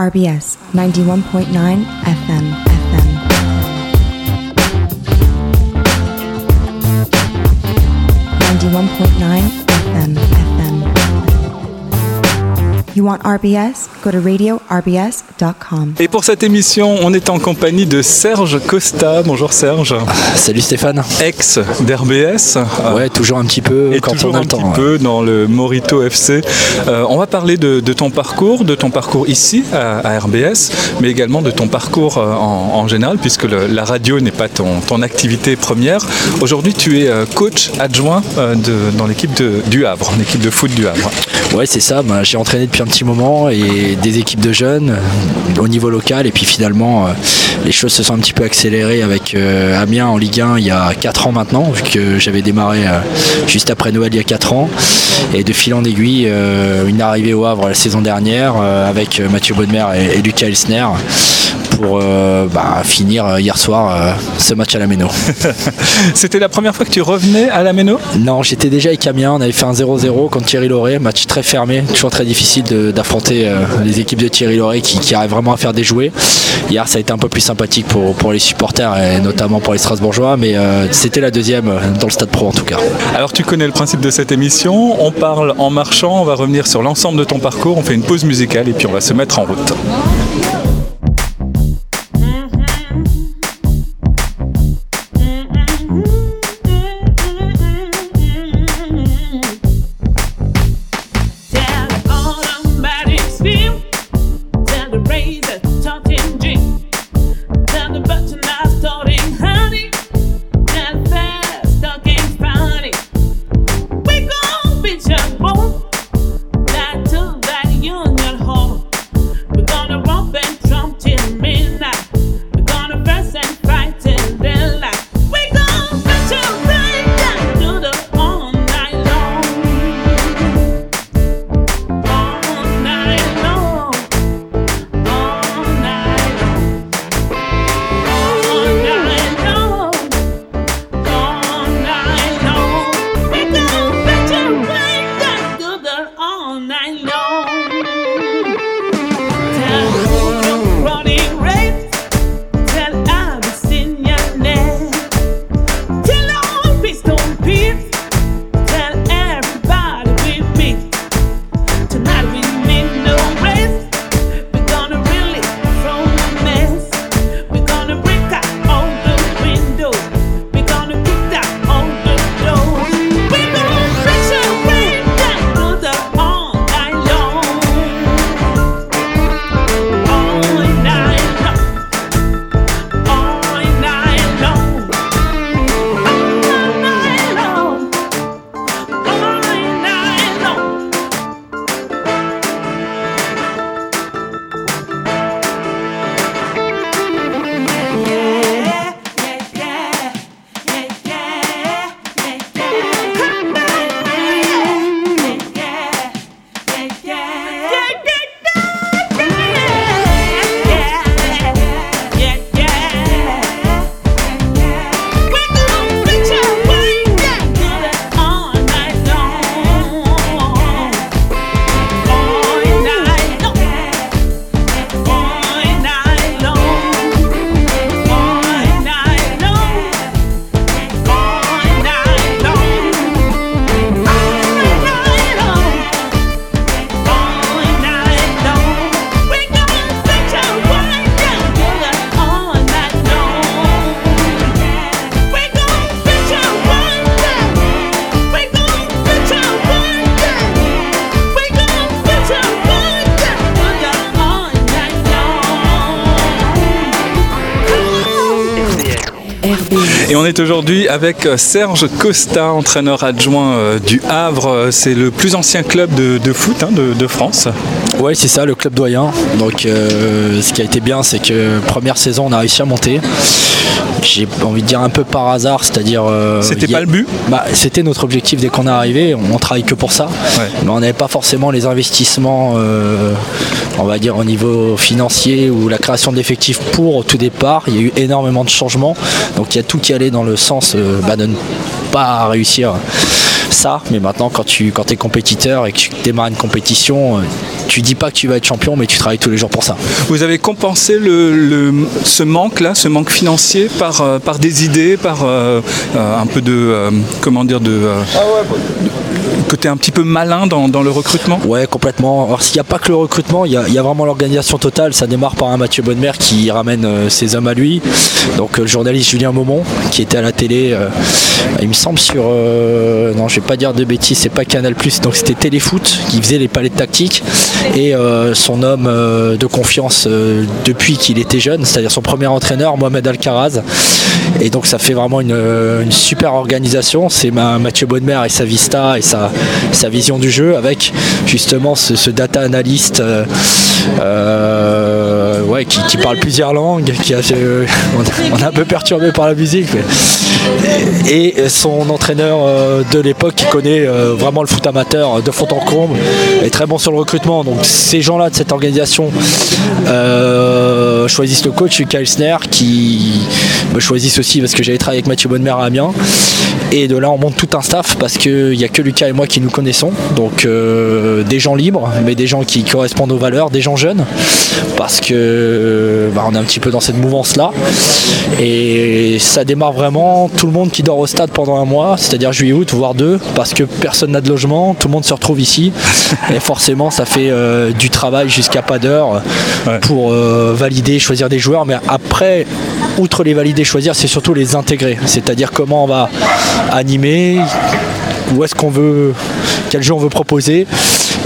RBS 91.9 FM FM. Ninety-one point nine FM FM. You want RBS? Go to radiorbs.com. Et pour cette émission, on est en compagnie de Serge Costa. Bonjour Serge. Salut Stéphane. Ex d'RBS. Ouais, toujours un petit peu Et quand toujours on a un le temps. petit ouais. peu dans le Morito FC. Euh, on va parler de, de ton parcours, de ton parcours ici à, à RBS, mais également de ton parcours euh, en, en général, puisque le- la radio n'est pas ton, ton activité première. Aujourd'hui, tu es euh, coach adjoint de- dans l'équipe du Havre, l'équipe de foot du Havre. Ouais, c'est ça. Ben, j'ai entraîné depuis un petit moment et des équipes de jeunes euh, au niveau local. Et puis finalement, euh, les choses se sont un petit peu accélérées avec euh, Amiens en Ligue 1 il y a 4 ans maintenant, vu que j'avais démarré juste après Noël il y a 4 ans. Et de fil en aiguille, une arrivée au Havre la saison dernière avec Mathieu Bonnemer et, et Lucas Elsner pour euh, bah, finir euh, hier soir euh, ce match à la Méno. C'était la première fois que tu revenais à la Méno? Non, j'étais déjà avec Amiens, on avait fait un 0-0 contre Thierry Lauré, match très fermé, toujours très difficile d'affronter euh, les équipes de Thierry Lauré qui, qui arrivent vraiment à faire des jouets. Hier, ça a été un peu plus sympathique pour, pour les supporters et notamment pour les Strasbourgeois, mais c'était la deuxième dans le Stade Pro en tout cas. Alors tu connais le principe de cette émission, on parle en marchant, on va revenir sur l'ensemble de ton parcours, on fait une pause musicale et puis on va se mettre en route. Aujourd'hui avec euh, Serge Costa, entraîneur adjoint euh, du Havre. Euh, C'est le plus ancien club de, foot hein, de, France. Ouais, c'est ça, le club doyen. Donc, ce qui a été bien, c'est que première saison, on a réussi à monter. J'ai envie de dire un peu par hasard, c'est-à-dire. euh, C'était a- pas le but bah, C'était notre objectif dès qu'on est arrivé. On, on travaille que pour ça. Ouais. Mais on n'avait pas forcément les investissements, euh, on va dire, au niveau financier ou la création d'effectifs pour au tout départ. Il y a eu énormément de changements. Donc, il y a tout qui allait dans le sens euh, bah, de ne pas réussir ça. Mais maintenant, quand tu quand es compétiteur et que tu démarres une compétition, tu dis pas que tu vas être champion, mais tu travailles tous les jours pour ça. Vous avez compensé le, le- ce manque-là, ce manque financier par, euh, par des idées, par euh, euh, un peu de, euh, comment dire, de euh, côté un petit peu malin dans, dans le recrutement? Ouais, complètement. Alors, s'il n'y a pas que le recrutement, il y a, il y a vraiment l'organisation totale. Ça démarre par un Mathieu Bonnemer qui ramène euh, ses hommes à lui. Donc, euh, le journaliste Julien Maumont, qui était à la télé, euh, il me semble, sur. euh, non, je vais pas dire de bêtises, c'est pas Canal donc c'était Téléfoot qui faisait les palais tactiques. Et euh, son homme euh, de confiance euh, depuis qu'il était jeune, c'est-à-dire son premier entraîneur, Mohamed Alcaraz. Et donc, ça fait vraiment une, super organisation. C'est ma- Mathieu Bonnemer et sa vista et sa, vision du jeu avec justement ce, data analyst qui, parle plusieurs langues, on, est un peu perturbé par la musique. Et, et son entraîneur euh, de l'époque qui connaît euh, vraiment le foot amateur de fond en comble est très bon sur le recrutement. Donc ces gens-là de cette organisation euh, choisissent le coach Lucas Elsner qui me choisissent aussi parce que j'avais travaillé avec Mathieu Bonnemer à Amiens. Et de là on monte tout un staff parce qu'il n'y a que Lucas et moi qui nous connaissons. Donc euh, des gens libres, mais des gens qui correspondent aux valeurs, des gens jeunes. Parce que bah, on est un petit peu dans cette mouvance-là. Et ça démarre vraiment tout le monde qui dort au stade pendant un mois, c'est-à-dire juillet-août, voire deux, parce que personne n'a de logement, tout le monde se retrouve ici. Et forcément ça fait euh, du travail jusqu'à pas d'heure Ouais. pour euh, valider, choisir des joueurs. Mais après, outre les valider, choisir, c'est surtout les intégrer. C'est-à-dire comment on va animer, où est-ce qu'on veut, quel jeu on veut proposer.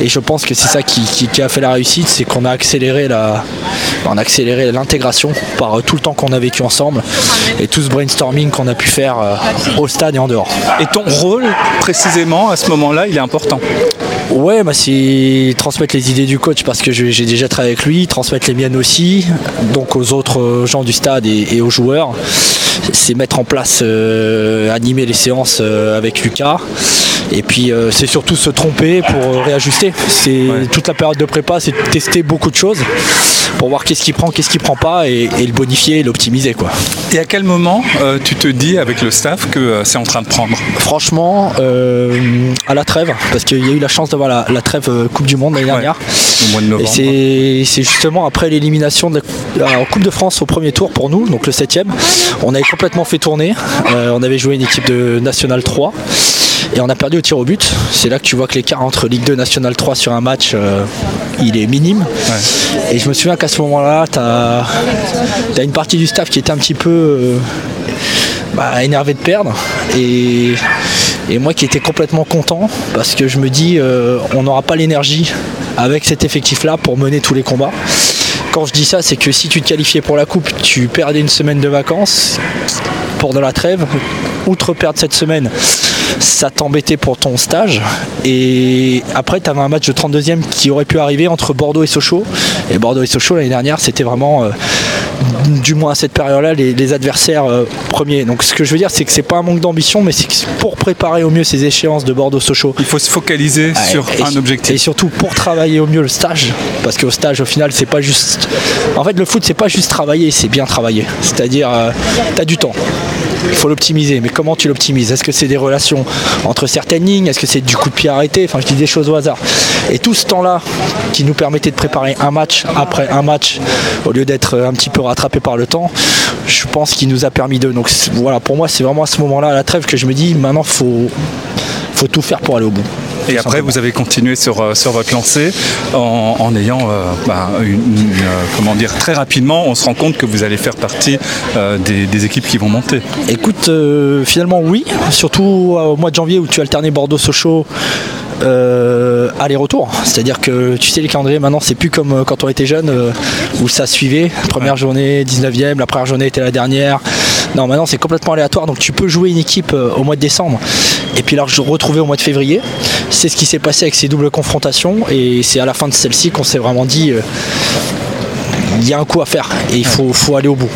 Et je pense que c'est ça qui, qui- qui a fait la réussite, c'est qu'on a accéléré la, on a accéléré l'intégration par euh, tout le temps qu'on a vécu ensemble et tout ce brainstorming qu'on a pu faire euh, au stade et en dehors. Et ton rôle, précisément, à ce moment-là, il est important. Ouais, bah c'est transmettre les idées du coach parce que j'ai déjà travaillé avec lui, transmettre les miennes aussi, donc aux autres euh, gens du stade et, et aux joueurs. C'est mettre en place, euh, animer les séances euh, avec Lucas. Et puis euh, c'est surtout se tromper pour euh, réajuster. C'est toute la période de prépa, c'est tester beaucoup de choses pour voir qu'est-ce qui prend, qu'est-ce qui prend pas et, et le bonifier et l'optimiser quoi. Et à quel moment euh, tu te dis avec le staff que c'est en train de prendre? Franchement, à la trêve, parce qu'il y a eu la chance d'avoir la, la trêve Coupe du Monde l'année dernière. au mois de Et novembre c'est c'est justement après l'élimination de la- en Coupe de France au premier tour pour nous, donc le 7ème. On avait complètement fait tourner. Euh, on avait joué une équipe de National 3 et on a perdu au tir au but. C'est là que tu vois que l'écart entre Ligue 2 National 3 sur un match, euh, il est minime. Et je me souviens qu'à ce moment-là, tu as, une partie du staff qui était un petit peu euh, bah, énervé de perdre. Et, et moi qui étais complètement content parce que je me dis euh, on n'aura pas l'énergie avec cet effectif-là pour mener tous les combats. Quand je dis ça, c'est que si tu te qualifiais pour la coupe, tu perdais une semaine de vacances de la trêve. Outre perdre cette semaine, ça t'embêtait pour ton stage. Et après, tu avais un match de 32e qui aurait pu arriver entre Bordeaux et Sochaux. Et Bordeaux et Sochaux, l'année dernière, c'était vraiment, euh, du moins à cette période-là, les, les adversaires euh, premiers. Donc ce que je veux dire, c'est que c'est pas un manque d'ambition, mais c'est que pour préparer au mieux ces échéances de Bordeaux-Sochaux, Il faut se focaliser sur et, un Et objectif. surtout pour travailler au mieux le stage, parce qu'au stage au final c'est pas juste. En fait le foot c'est pas juste travailler, c'est bien travailler. C'est-à-dire tu as du temps. Il faut l'optimiser, mais comment tu l'optimises? Est-ce que c'est des relations entre certaines lignes? Est-ce que c'est du coup de pied arrêté? Enfin je dis des choses au hasard. Et tout ce temps-là qui nous permettait de préparer un match après un match, au lieu d'être un petit peu rattrapé par le temps, je pense qu'il nous a permis de. Donc voilà, pour moi c'est vraiment à ce moment-là, à la trêve, que je me dis maintenant faut, faut tout faire pour aller au bout. Et après, vous avez continué sur, euh, sur votre lancée en, en ayant, euh, bah, une, une, euh, comment dire, très rapidement, on se rend compte que vous allez faire partie euh, des, des équipes qui vont monter. Écoute, euh, finalement oui, surtout au mois de janvier où tu alternais Bordeaux-Sochaux. euh, aller-retour, c'est-à-dire que tu sais les calendriers maintenant c'est plus comme euh, quand on était jeune euh, où ça suivait, première journée 19e, la première journée était la dernière. Non maintenant c'est complètement aléatoire donc tu peux jouer une équipe euh, au mois de décembre et puis je retrouver au mois de février. C'est ce qui s'est passé avec ces doubles confrontations et c'est à la fin de celle-ci qu'on s'est vraiment dit euh, il y a un coup à faire et il faut, faut aller au bout.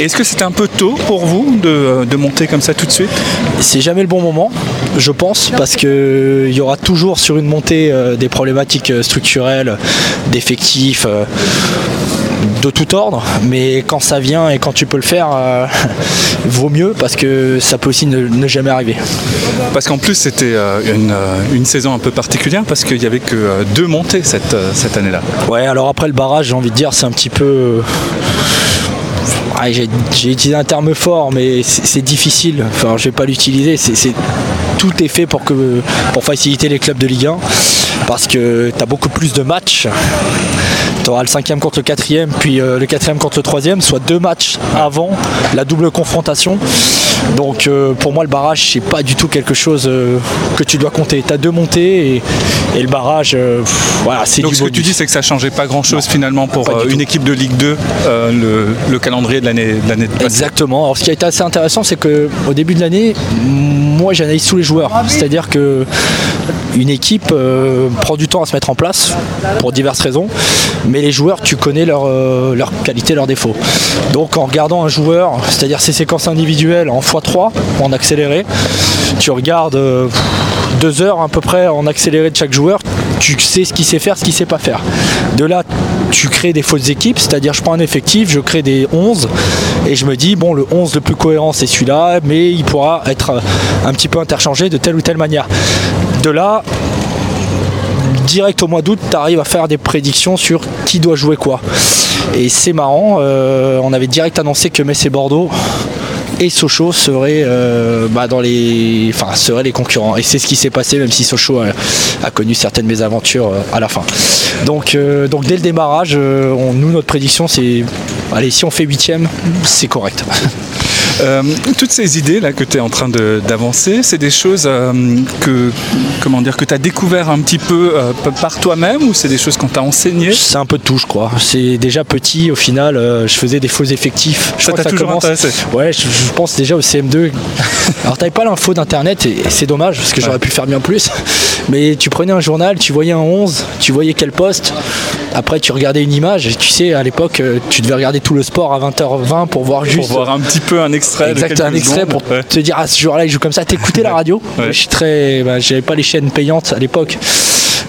Est-ce que c'était un peu tôt pour vous de, de monter comme ça tout de suite? C'est jamais le bon moment, je pense, parce que il y aura toujours sur une montée euh, des problématiques euh, structurelles, d'effectifs, euh, de tout ordre, mais quand ça vient et quand tu peux le faire, euh, vaut mieux parce que ça peut aussi ne, ne jamais arriver. Parce qu'en plus, c'était euh, une, euh, une saison un peu particulière parce qu'il n'y avait que deux montées cette, cette année-là. Ouais, alors après le barrage, j'ai envie de dire, c'est un petit peu. J'ai utilisé un terme fort, mais c'est difficile. Enfin, je vais pas l'utiliser. C'est- tout est fait pour que pour faciliter les clubs de Ligue 1 parce que tu as beaucoup plus de matchs. Tu auras le cinquième contre le quatrième, puis euh, le quatrième contre le troisième, soit deux matchs avant la double confrontation. Donc euh, pour moi, le barrage, c'est pas du tout quelque chose euh, que tu dois compter. Tu as deux montées et, et le barrage, euh, pff, voilà, c'est Donc du ce que tu dis, c'est que ça changeait pas grand-chose finalement pour tout. une équipe de Ligue 2, euh, le, le calendrier de l'année de l'année passée. Exactement. Alors, ce qui a été assez intéressant, c'est que au début de l'année, moi, j'analyse tous les joueurs. C'est-à-dire que une équipe euh, prend du temps à se mettre en place pour diverses raisons, mais les joueurs, tu connais leurs euh, leurs qualités, leurs défauts. Donc, en regardant un joueur, c'est-à-dire ses séquences individuelles en x3, en accéléré, tu regardes euh, deux heures à peu près en accéléré de chaque joueur, tu sais ce qu'il sait faire, ce qu'il sait pas faire. De là, tu crées des fausses équipes, c'est-à-dire je prends un effectif, je crée des 11 et je me dis bon le 11 le plus cohérent c'est celui-là, mais il pourra être euh, un petit peu interchangé de telle ou telle manière. De là, direct au mois d'août, tu arrives à faire des prédictions sur qui doit jouer quoi. Et c'est marrant, euh, on avait direct annoncé que et Bordeaux et Sochaux euh, bah, seraient les concurrents. Et c'est ce qui s'est passé, même si Sochaux a, connu certaines mésaventures euh, à la fin. Donc, euh, donc dès le démarrage, nous, notre prédiction, c'est, allez, si on fait huitième, c'est correct. Euh, toutes ces idées là que tu es en train d'avancer, c'est des choses euh, que comment dire que tu as découvert un petit peu euh, par toi-même ou c'est des choses qu'on t'a enseignées? C'est un peu de tout, je crois. C'est déjà petit, au final, je faisais des faux effectifs. Je Ça t'a intéressé? Ouais, je, je pense déjà au CM2. Alors, t'avais pas l'info d'internet et, et c'est dommage parce que j'aurais pu faire bien plus. Mais tu prenais un journal, tu voyais un 11, tu voyais quel poste. Après, tu regardais une image. Et tu sais, à l'époque, euh, tu devais regarder tout le sport à 20h20 pour voir pour juste. voir un petit peu un extrait Exact, un extrait secondes. pour Ouais. te dire ah ce jour-là il joue comme ça. T'écoutais la radio. Ouais. Je suis très, bah, j'avais pas les chaînes payantes à l'époque.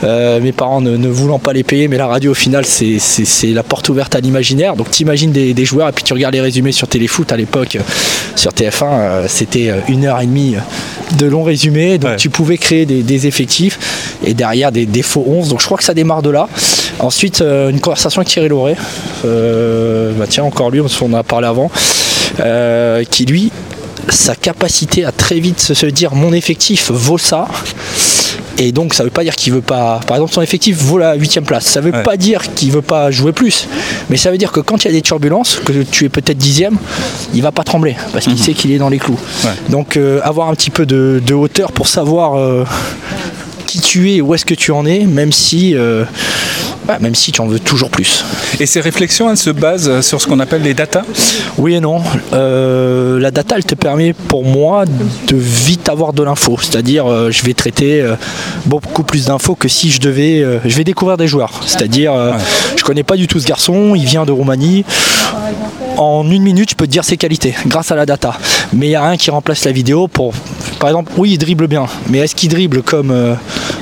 Euh, mes parents ne, ne voulant pas les payer, mais la radio au final c'est, la porte ouverte à l'imaginaire. Donc t'imagines des, des joueurs et puis tu regardes les résumés sur Téléfoot à l'époque euh, sur TF1, euh, c'était une heure et demie de longs résumés. Donc Ouais. tu pouvais créer des, des effectifs et derrière des, des faux 11. Donc je crois que ça démarre de là. Ensuite euh, une conversation avec Thierry Lauré. Euh, bah tiens encore lui, on en a parlé avant. euh, qui lui sa capacité à très vite se dire mon effectif vaut ça. Et donc ça veut pas dire qu'il veut pas. Par exemple, son effectif vaut la huitième place. Ça veut Ouais. pas dire qu'il veut pas jouer plus. Mais ça veut dire que quand il y a des turbulences, que tu es peut-être dixième, il va pas trembler parce qu'il sait qu'il est dans les clous. Ouais. Donc euh, avoir un petit peu de, de hauteur pour savoir euh, qui tu es où est-ce que tu en es, même si, euh, bah, même si tu en veux toujours plus. Et ces réflexions, elles se basent sur ce qu'on appelle les datas? Oui et non. Euh, la data, elle te permet pour moi de vite avoir de l'info. C'est-à-dire, euh, je vais traiter euh, beaucoup plus d'infos que si je devais. je vais découvrir des joueurs. C'est-à-dire, euh, je connais pas du tout ce garçon, il vient de Roumanie. En une minute, je peux te dire ses qualités grâce à la data. Mais il n'y a rien qui remplace la vidéo pour. Par exemple, oui, il dribble bien. Mais est-ce qu'il dribble comme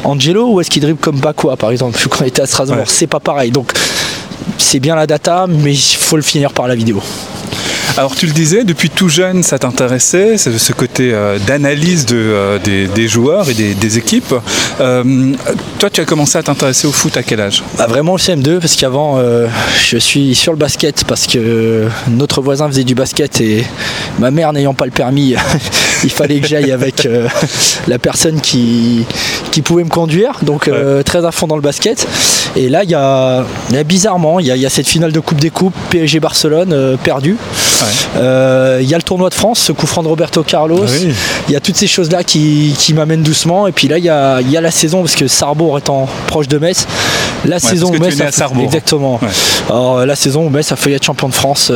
Angelo ou est-ce qu'il dribble comme Bakwa, par exemple, quand il était à Strasbourg Ouais. C'est pas pareil. Donc, c'est bien la data, mais il faut le finir par la vidéo. Alors tu le disais, depuis tout jeune, ça t'intéressait, c'est ce côté euh, d'analyse de, euh, des, des joueurs et des, des équipes. Euh, toi, tu as commencé à t'intéresser au foot à quel âge? Bah, vraiment le CM2 parce qu'avant je suis sur le basket parce que notre voisin faisait du basket et ma mère n'ayant pas le permis il fallait que j'aille avec euh, la personne qui, qui pouvait me conduire. Donc euh, très à fond dans le basket. Et là il y a, bizarrement il y a, il y a cette finale de Coupe des Coupes PSG Barcelone euh, perdue. Il y a le tournoi de France ce coup franc de Roberto Carlos. Ah oui. il y a toutes ces choses là qui, qui m'amènent doucement. Et puis là il y a, il y a la saison parce que Sarrebourg étant proche de Metz. La saison où Metz a exactement. Alors la saison où Metz a failli être champion de France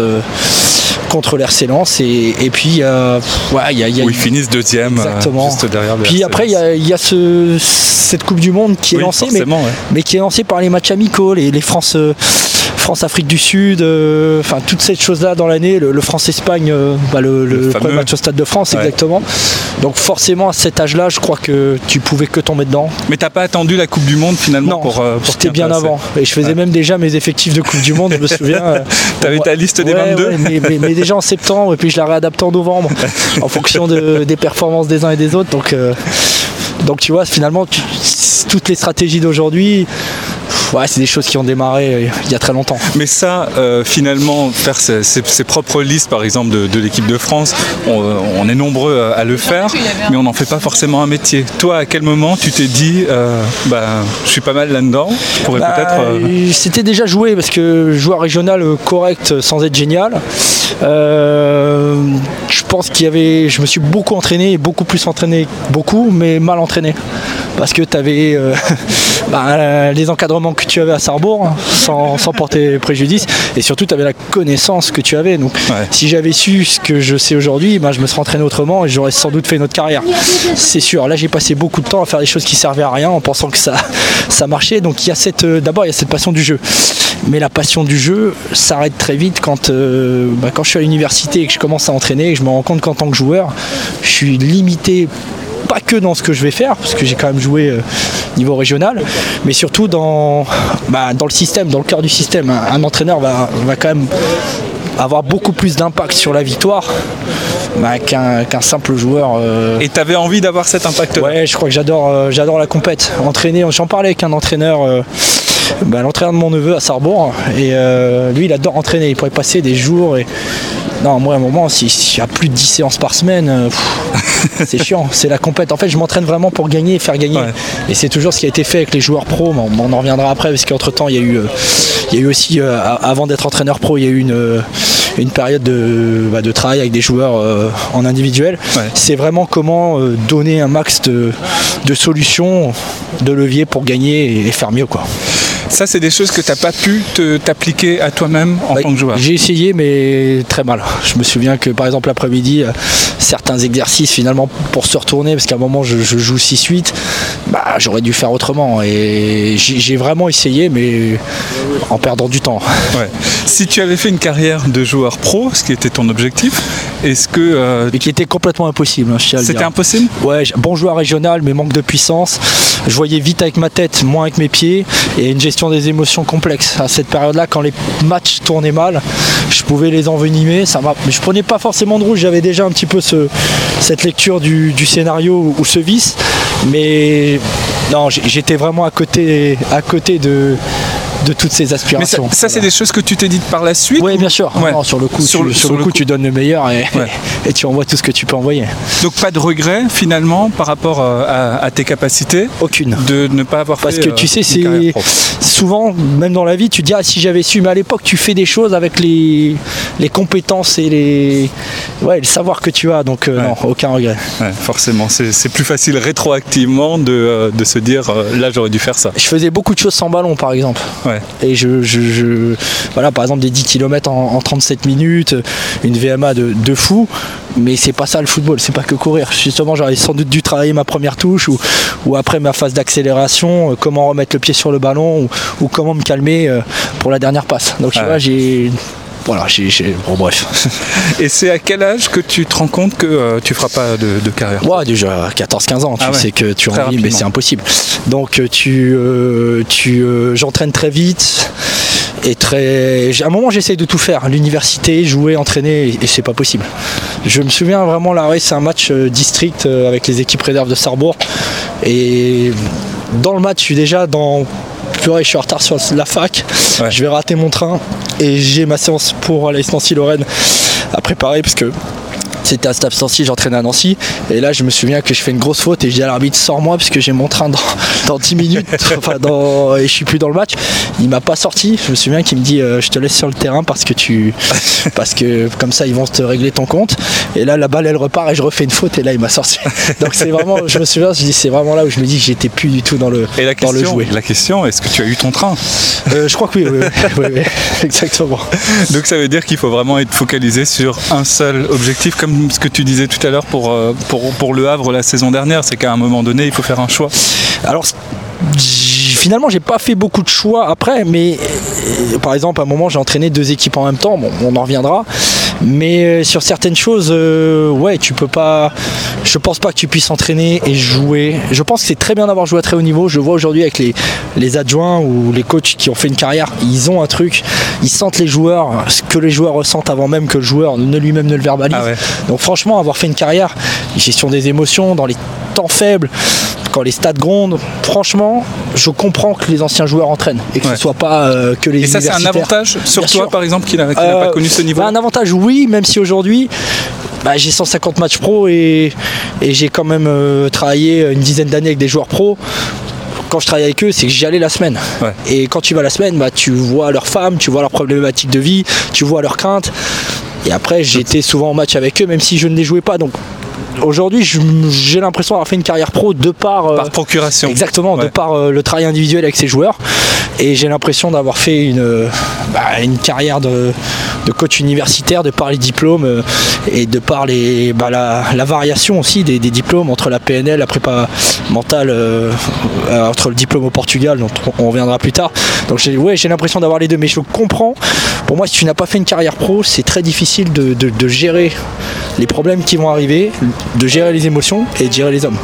contre l'RC Lens et, et puis euh, ouais, y a, y a- Où ils finissent deuxième, euh, Exactement. juste derrière le puis après il y a, il y a ce- cette Coupe du Monde qui est Oui, lancée mais, ouais. mais qui est lancée par les matchs amicaux les, les France France-Afrique du Sud, euh, enfin toutes ces choses-là dans l'année, le, le France-Espagne, euh, bah, le, premier match au Stade de France, Ouais. exactement. Donc forcément à cet âge-là, je crois que tu pouvais que tomber dedans. Mais t'as pas attendu la Coupe du Monde finalement Non, pour, euh, pour c'était bien avant. Et je faisais Ouais. même déjà mes effectifs de Coupe du Monde, je me souviens. T'avais ta liste des Ouais, 22 ouais, mais, mais- mais déjà en septembre, et puis je la réadapte en novembre, en fonction de- des performances des uns et des autres. Donc, euh, donc tu vois, finalement, tu- toutes les stratégies d'aujourd'hui, ouais, c'est des choses qui ont démarré euh, il y a très longtemps. Mais ça, euh, finalement, faire ses, ses- ses propres listes, par exemple, de, de l'équipe de France, on, on est nombreux à, le faire, mais on n'en fait pas forcément un métier. Toi, à quel moment tu t'es dit, euh, bah, je suis pas mal là-dedans, je pourrais Bah, peut-être. euh, C'était déjà joué parce que joueur régional euh, correct euh, sans être génial. Euh, je pense qu'il y avait. Je me suis beaucoup entraîné, beaucoup plus entraîné, beaucoup, mais mal entraîné. Parce que tu avais les encadrements que tu avais à Sarrebourg, hein, sans, sans porter préjudice, et surtout tu avais la connaissance que tu avais. Donc Ouais. si j'avais su ce que je sais aujourd'hui, ben, je me serais entraîné autrement et j'aurais sans doute fait une autre carrière. C'est sûr. Là j'ai passé beaucoup de temps à faire des choses qui servaient à rien en pensant que ça, ça marchait. Donc il y a cette. euh, D'abord il y a cette passion du jeu. Mais la passion du jeu s'arrête très vite quand, euh, bah, quand je suis à l'université et que je commence à entraîner et que je me rends compte qu'en tant que joueur, je suis limité pas que dans ce que je vais faire, parce que j'ai quand même joué euh, niveau régional, mais surtout dans, bah, dans le système, dans le cœur du système. Un, un entraîneur va, va quand même avoir beaucoup plus d'impact sur la victoire bah, qu'un simple joueur. euh, Et t'avais envie d'avoir cet impact-là? Ouais, je crois que j'adore, euh, j'adore la compète. Entraîner, j'en parlais avec un entraîneur, euh, bah, l'entraîneur de mon neveu à Sarrebourg, et lui, il adore entraîner. Il pourrait passer des jours et non, moi, à un moment, si- s'il y a plus de 10 séances par semaine, euh, c'est chiant. C'est la compète. En fait, je m'entraîne vraiment pour gagner et faire gagner. Ouais. Et c'est toujours ce qui a été fait avec les joueurs pros. mais on, en reviendra après parce qu'entre temps, il y a eu, euh, il y a eu aussi, euh, avant d'être entraîneur pro, il y a eu une, euh, une période de, bah, de travail avec des joueurs euh, en individuel. Ouais. C'est vraiment comment euh, donner un max de, de solutions, de leviers pour gagner et, et faire mieux. Quoi. Ça, c'est des choses que t'as pas pu t'appliquer à toi-même en Bah, tant que joueur. J'ai essayé, mais très mal. Je me souviens que par exemple l'après-midi, euh, certains exercices finalement pour se retourner, parce qu'à un moment je, je joue 6-8, bah, j'aurais dû faire autrement. Et j'ai j'ai vraiment essayé, mais en perdant du temps. Ouais. Si tu avais fait une carrière de joueur pro, ce qui était ton objectif, est-ce que euh, Mais qui était complètement impossible, hein, c'était impossible Ouais, bon joueur régional, mais manque de puissance. Je voyais vite avec ma tête, moins avec mes pieds, et une gestion des émotions complexe. À cette période-là, quand les matchs tournaient mal, je pouvais les envenimer. Ça m'a- je prenais pas forcément de rouge, j'avais déjà un petit peu ce- cette lecture du, du scénario ou, ce vice, mais non, j'étais vraiment à côté, à côté de, de toutes ces Mais ça, aspirations. ça, c'est des choses que tu t'es dites par la suite Oui, ou- bien sûr. Ouais. Non, sur le coup, Sur tu, le- sur sur le le coup, coup. tu donnes le meilleur et, Ouais. et tu envoies tout ce que tu peux envoyer. Donc pas de regret finalement par rapport euh, à, à tes capacités Aucune. de ne pas avoir Parce fait que euh, tu sais, c'est souvent, même dans la vie, tu te dis ah, si j'avais su, mais à l'époque, tu fais des choses avec les, les compétences et les, ouais, le savoir que tu as. Donc, euh, Ouais. non, aucun regret. Ouais, forcément, c'est plus facile rétroactivement de, euh, de se dire euh, là j'aurais dû faire ça. Je faisais beaucoup de choses sans ballon, par exemple. Ouais. Et je, je- je- voilà, par exemple, des 10 km en, en 37 minutes, une VMA de, de fou. Mais c'est pas ça le football, c'est pas que courir. Justement, j'aurais sans doute dû travailler ma première touche ou, ou après ma phase d'accélération, comment remettre le pied sur le ballon ou, ou comment me calmer pour la dernière passe. Donc, tu vois, j'ai. Voilà, j'ai- Bon, bref. Et c'est à quel âge que tu te rends compte que euh, tu feras pas de, de carrière? Ouais, déjà 14-15 ans, tu Ah ouais, sais que tu as envie, mais c'est impossible. Donc euh, tu, euh, tu, euh, j'entraîne très vite et très. À un moment, j'essaye de tout faire, l'université, jouer, entraîner, et, c'est pas possible. Je me souviens vraiment là, ouais, c'est un match district avec les équipes réserves de Sarrebourg, et dans le match, je suis déjà dans. Purée, je suis en retard sur la fac, Ouais. je vais rater mon train et j'ai ma séance pour aller à Nancy-Lorraine à préparer parce c'était à Stade Nancy, j'entraînais à Nancy. Et là, je me souviens que je fais une grosse faute et je dis à l'arbitre, sors-moi parce que j'ai mon train dans, dans 10 minutes. enfin, dans, et je suis plus dans le match. Il m'a pas sorti. Je me souviens qu'il me dit, euh, je te laisse sur le terrain parce que tu, parce que comme ça, ils vont te régler ton compte. Et là, la balle, elle repart et je refais une faute et là, il m'a sorti. Donc c'est vraiment, je me souviens, je dis, c'est vraiment là où je me dis que j'étais plus du tout dans le, Et la dans le question, jouet. la question, est-ce que tu as eu ton train? Euh, je crois que oui, oui, oui, oui, oui, exactement. Donc ça veut dire qu'il faut vraiment être focalisé sur un seul objectif, comme ce que tu disais tout à l'heure pour, euh, pour, pour Le Havre la saison dernière, c'est qu'à un moment donné, il faut faire un choix. Alors, finalement, j'ai pas fait beaucoup de choix après, mais euh, par exemple, à un moment, j'ai entraîné deux équipes en même temps. Bon, on en reviendra. Mais euh, sur certaines choses, euh, ouais, tu peux pas. Je pense pas que tu puisses entraîner et jouer. Je pense que c'est très bien d'avoir joué à très haut niveau. Je vois aujourd'hui avec les, les adjoints ou les coachs qui ont fait une carrière, ils ont un truc, ils sentent les joueurs, ce que les joueurs ressentent avant même que le joueur ne lui-même ne le verbalise. Ah ouais. Donc franchement, avoir fait une carrière, gestion des émotions dans les temps faibles, quand les stades grondent, franchement, je comprends que les anciens joueurs entraînent et que Ouais. ce soit pas euh, que les Et ça, c'est un avantage sur Bien toi, sûr. par exemple, qui n'a n'a Euh, pas connu ce niveau bah, Un avantage, oui, même si aujourd'hui, bah, j'ai 150 matchs pro et, et j'ai quand même euh, travaillé une dizaine d'années avec des joueurs pro. Quand je travaillais avec eux, c'est que j'y allais la semaine. Ouais. Et quand tu vas la semaine, bah, tu vois leurs femmes, tu vois leurs problématiques de vie, tu vois leurs craintes. Et après, j'étais souvent en match avec eux, même si je ne les jouais pas. Donc aujourd'hui, j'ai l'impression d'avoir fait une carrière pro de par. euh, Par procuration. Exactement, de par euh, le travail individuel avec ces joueurs. Et j'ai l'impression d'avoir fait une, euh, bah, une carrière de, de coach universitaire de par les diplômes et de par les, bah, la, la variation aussi des, des diplômes entre la PNL, la prépa mentale, euh, entre le diplôme au Portugal, dont on reviendra plus tard. Donc j'ai ouais, j'ai l'impression d'avoir les deux, mais je comprends. Pour moi, si tu n'as pas fait une carrière pro, c'est très difficile de, de- de gérer les problèmes qui vont arriver, de gérer les émotions et de gérer les hommes.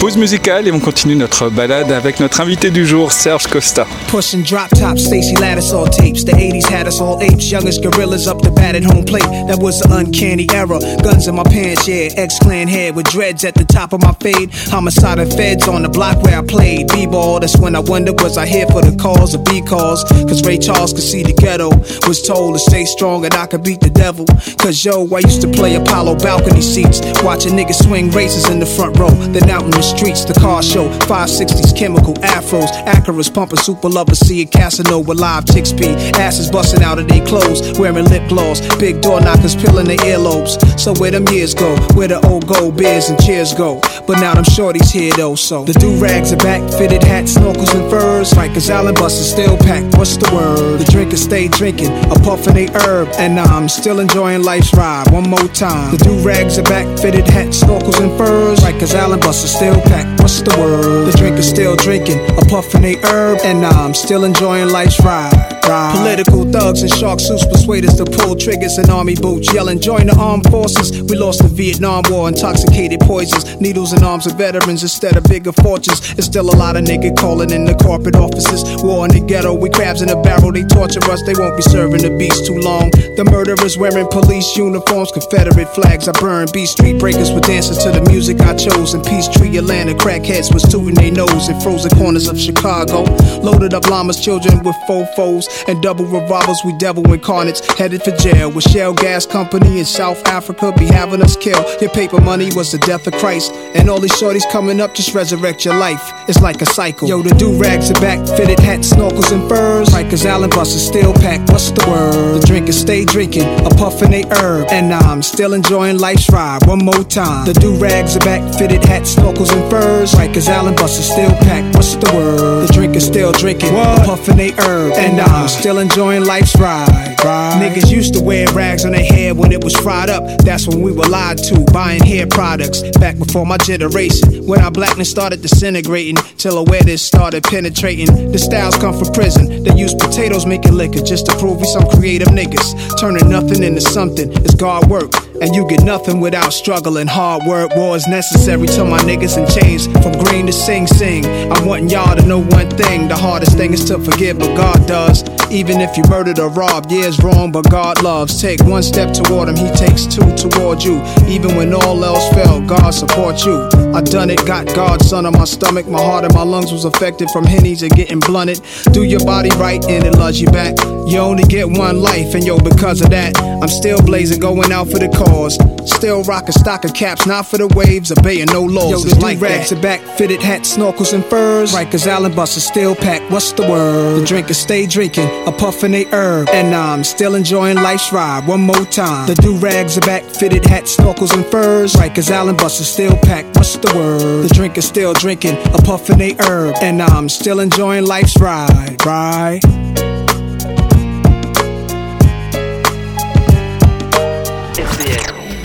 Pause musicale et on continue notre balade avec notre invité du jour, Serge Costa. Pushing drop tops, Stacy Lattice all tapes. The 80s had us all apes, youngest gorillas up the bat at home plate. That was an uncanny era. Guns in my pants, yeah. Ex clan head with dreads at the top of my fade. Homicide and feds on the block where I played. B-ball, that's when I wondered, was I here for the cause or B cause? Cause Ray Charles could see the ghetto. Was told to stay strong and I could beat the devil. Cause yo, I used to play Apollo balcony seats. Watching niggas swing races in the front row. Then out in the streets, the car show. 560s, chemical afros. Acuras pumping super lovers. See a Casino with live chicks pee. Asses busting out of their clothes. Wearing lip gloss. Big door knockers peeling their earlobes. So where them years go? Where the old gold beers and cheers go? But now them shorties here though, so the do rags are back, fitted hats, snorkels and furs. Rikers Island buses still packed. What's the word? The drinkers stay drinking, a puff and a herb, and I'm still enjoying life's ride. One more time. The do rags are back, fitted hats, snorkels and furs. Rikers Island buses still pack. What's the word? The drinkers still drinking, a puff and a herb, and I'm still enjoying life's ride. Political thugs and shark suits persuade us to pull triggers in army boots, yelling, join the armed forces. We lost the Vietnam War, intoxicated poisons, needles and arms of veterans instead of bigger fortunes. It's still a lot of nigga calling in the corporate offices. War in the ghetto, we crabs in a barrel, they torture us, they won't be serving the beast too long. The murderers wearing police uniforms, Confederate flags. I burn B Street breakers with dances to the music I chose. In Peace Tree, Atlanta, crackheads was tooting their nose in frozen corners of Chicago. Loaded up llamas, children with fofos and double revolvers. We devil incarnates headed for jail with Shell Gas Company in South Africa be having us kill. Your paper money was the death of Christ, and all these shorties coming up just resurrect your life. It's like a cycle. Yo, the do rags are back, fitted hats, snorkels and furs. Rikers Allen buses still packed. What's the word? The drinkers stay drinking, a puff and a herb, and I'm still enjoying life's ride. One more time. The do rags are back, fitted hats, snorkels and furs. Rikers Allen buses still packed. What's the word? The drinkers still drinking, a puff and a herb, and I'm still enjoying life's ride. Niggas used to wear rags on their head when it was fried up. That's when we were lied to, buying hair products. Back before my generation, when our blackness started disintegrating, till awareness started penetrating. The styles come from prison. They use potatoes making liquor just to prove we some creative niggas. Turning nothing into something is God work. And you get nothing without struggling. hard work. War is necessary to my niggas in chains. From green to sing sing. I'm wanting y'all to know one thing. The hardest thing is to forgive, but God does. Even if you murdered or robbed, yeah, it's wrong, but God loves. Take one step toward him, he takes two toward you. Even when all else failed, God supports you. I done it, got God's son on my stomach. My heart and my lungs was affected from hennies and getting blunted. Do your body right and it loves you back. You only get one life, and yo, because of that, I'm still blazing, going out for the cause. Still rocking stock of caps, not for the waves, obeying no laws. Yo, the It's like rags are back, fitted hats, snorkels, and furs. Rikers Allen buses still packed. What's the word? The drinkers stay drinking, a puff and a herb, and I'm still enjoying life's ride. One more time. The do rags are back, fitted hats, snorkels, and furs. Rikers Allen buses still packed. What's the word? The drinkers still drinking, a puff and a herb, and I'm still enjoying life's ride. Right.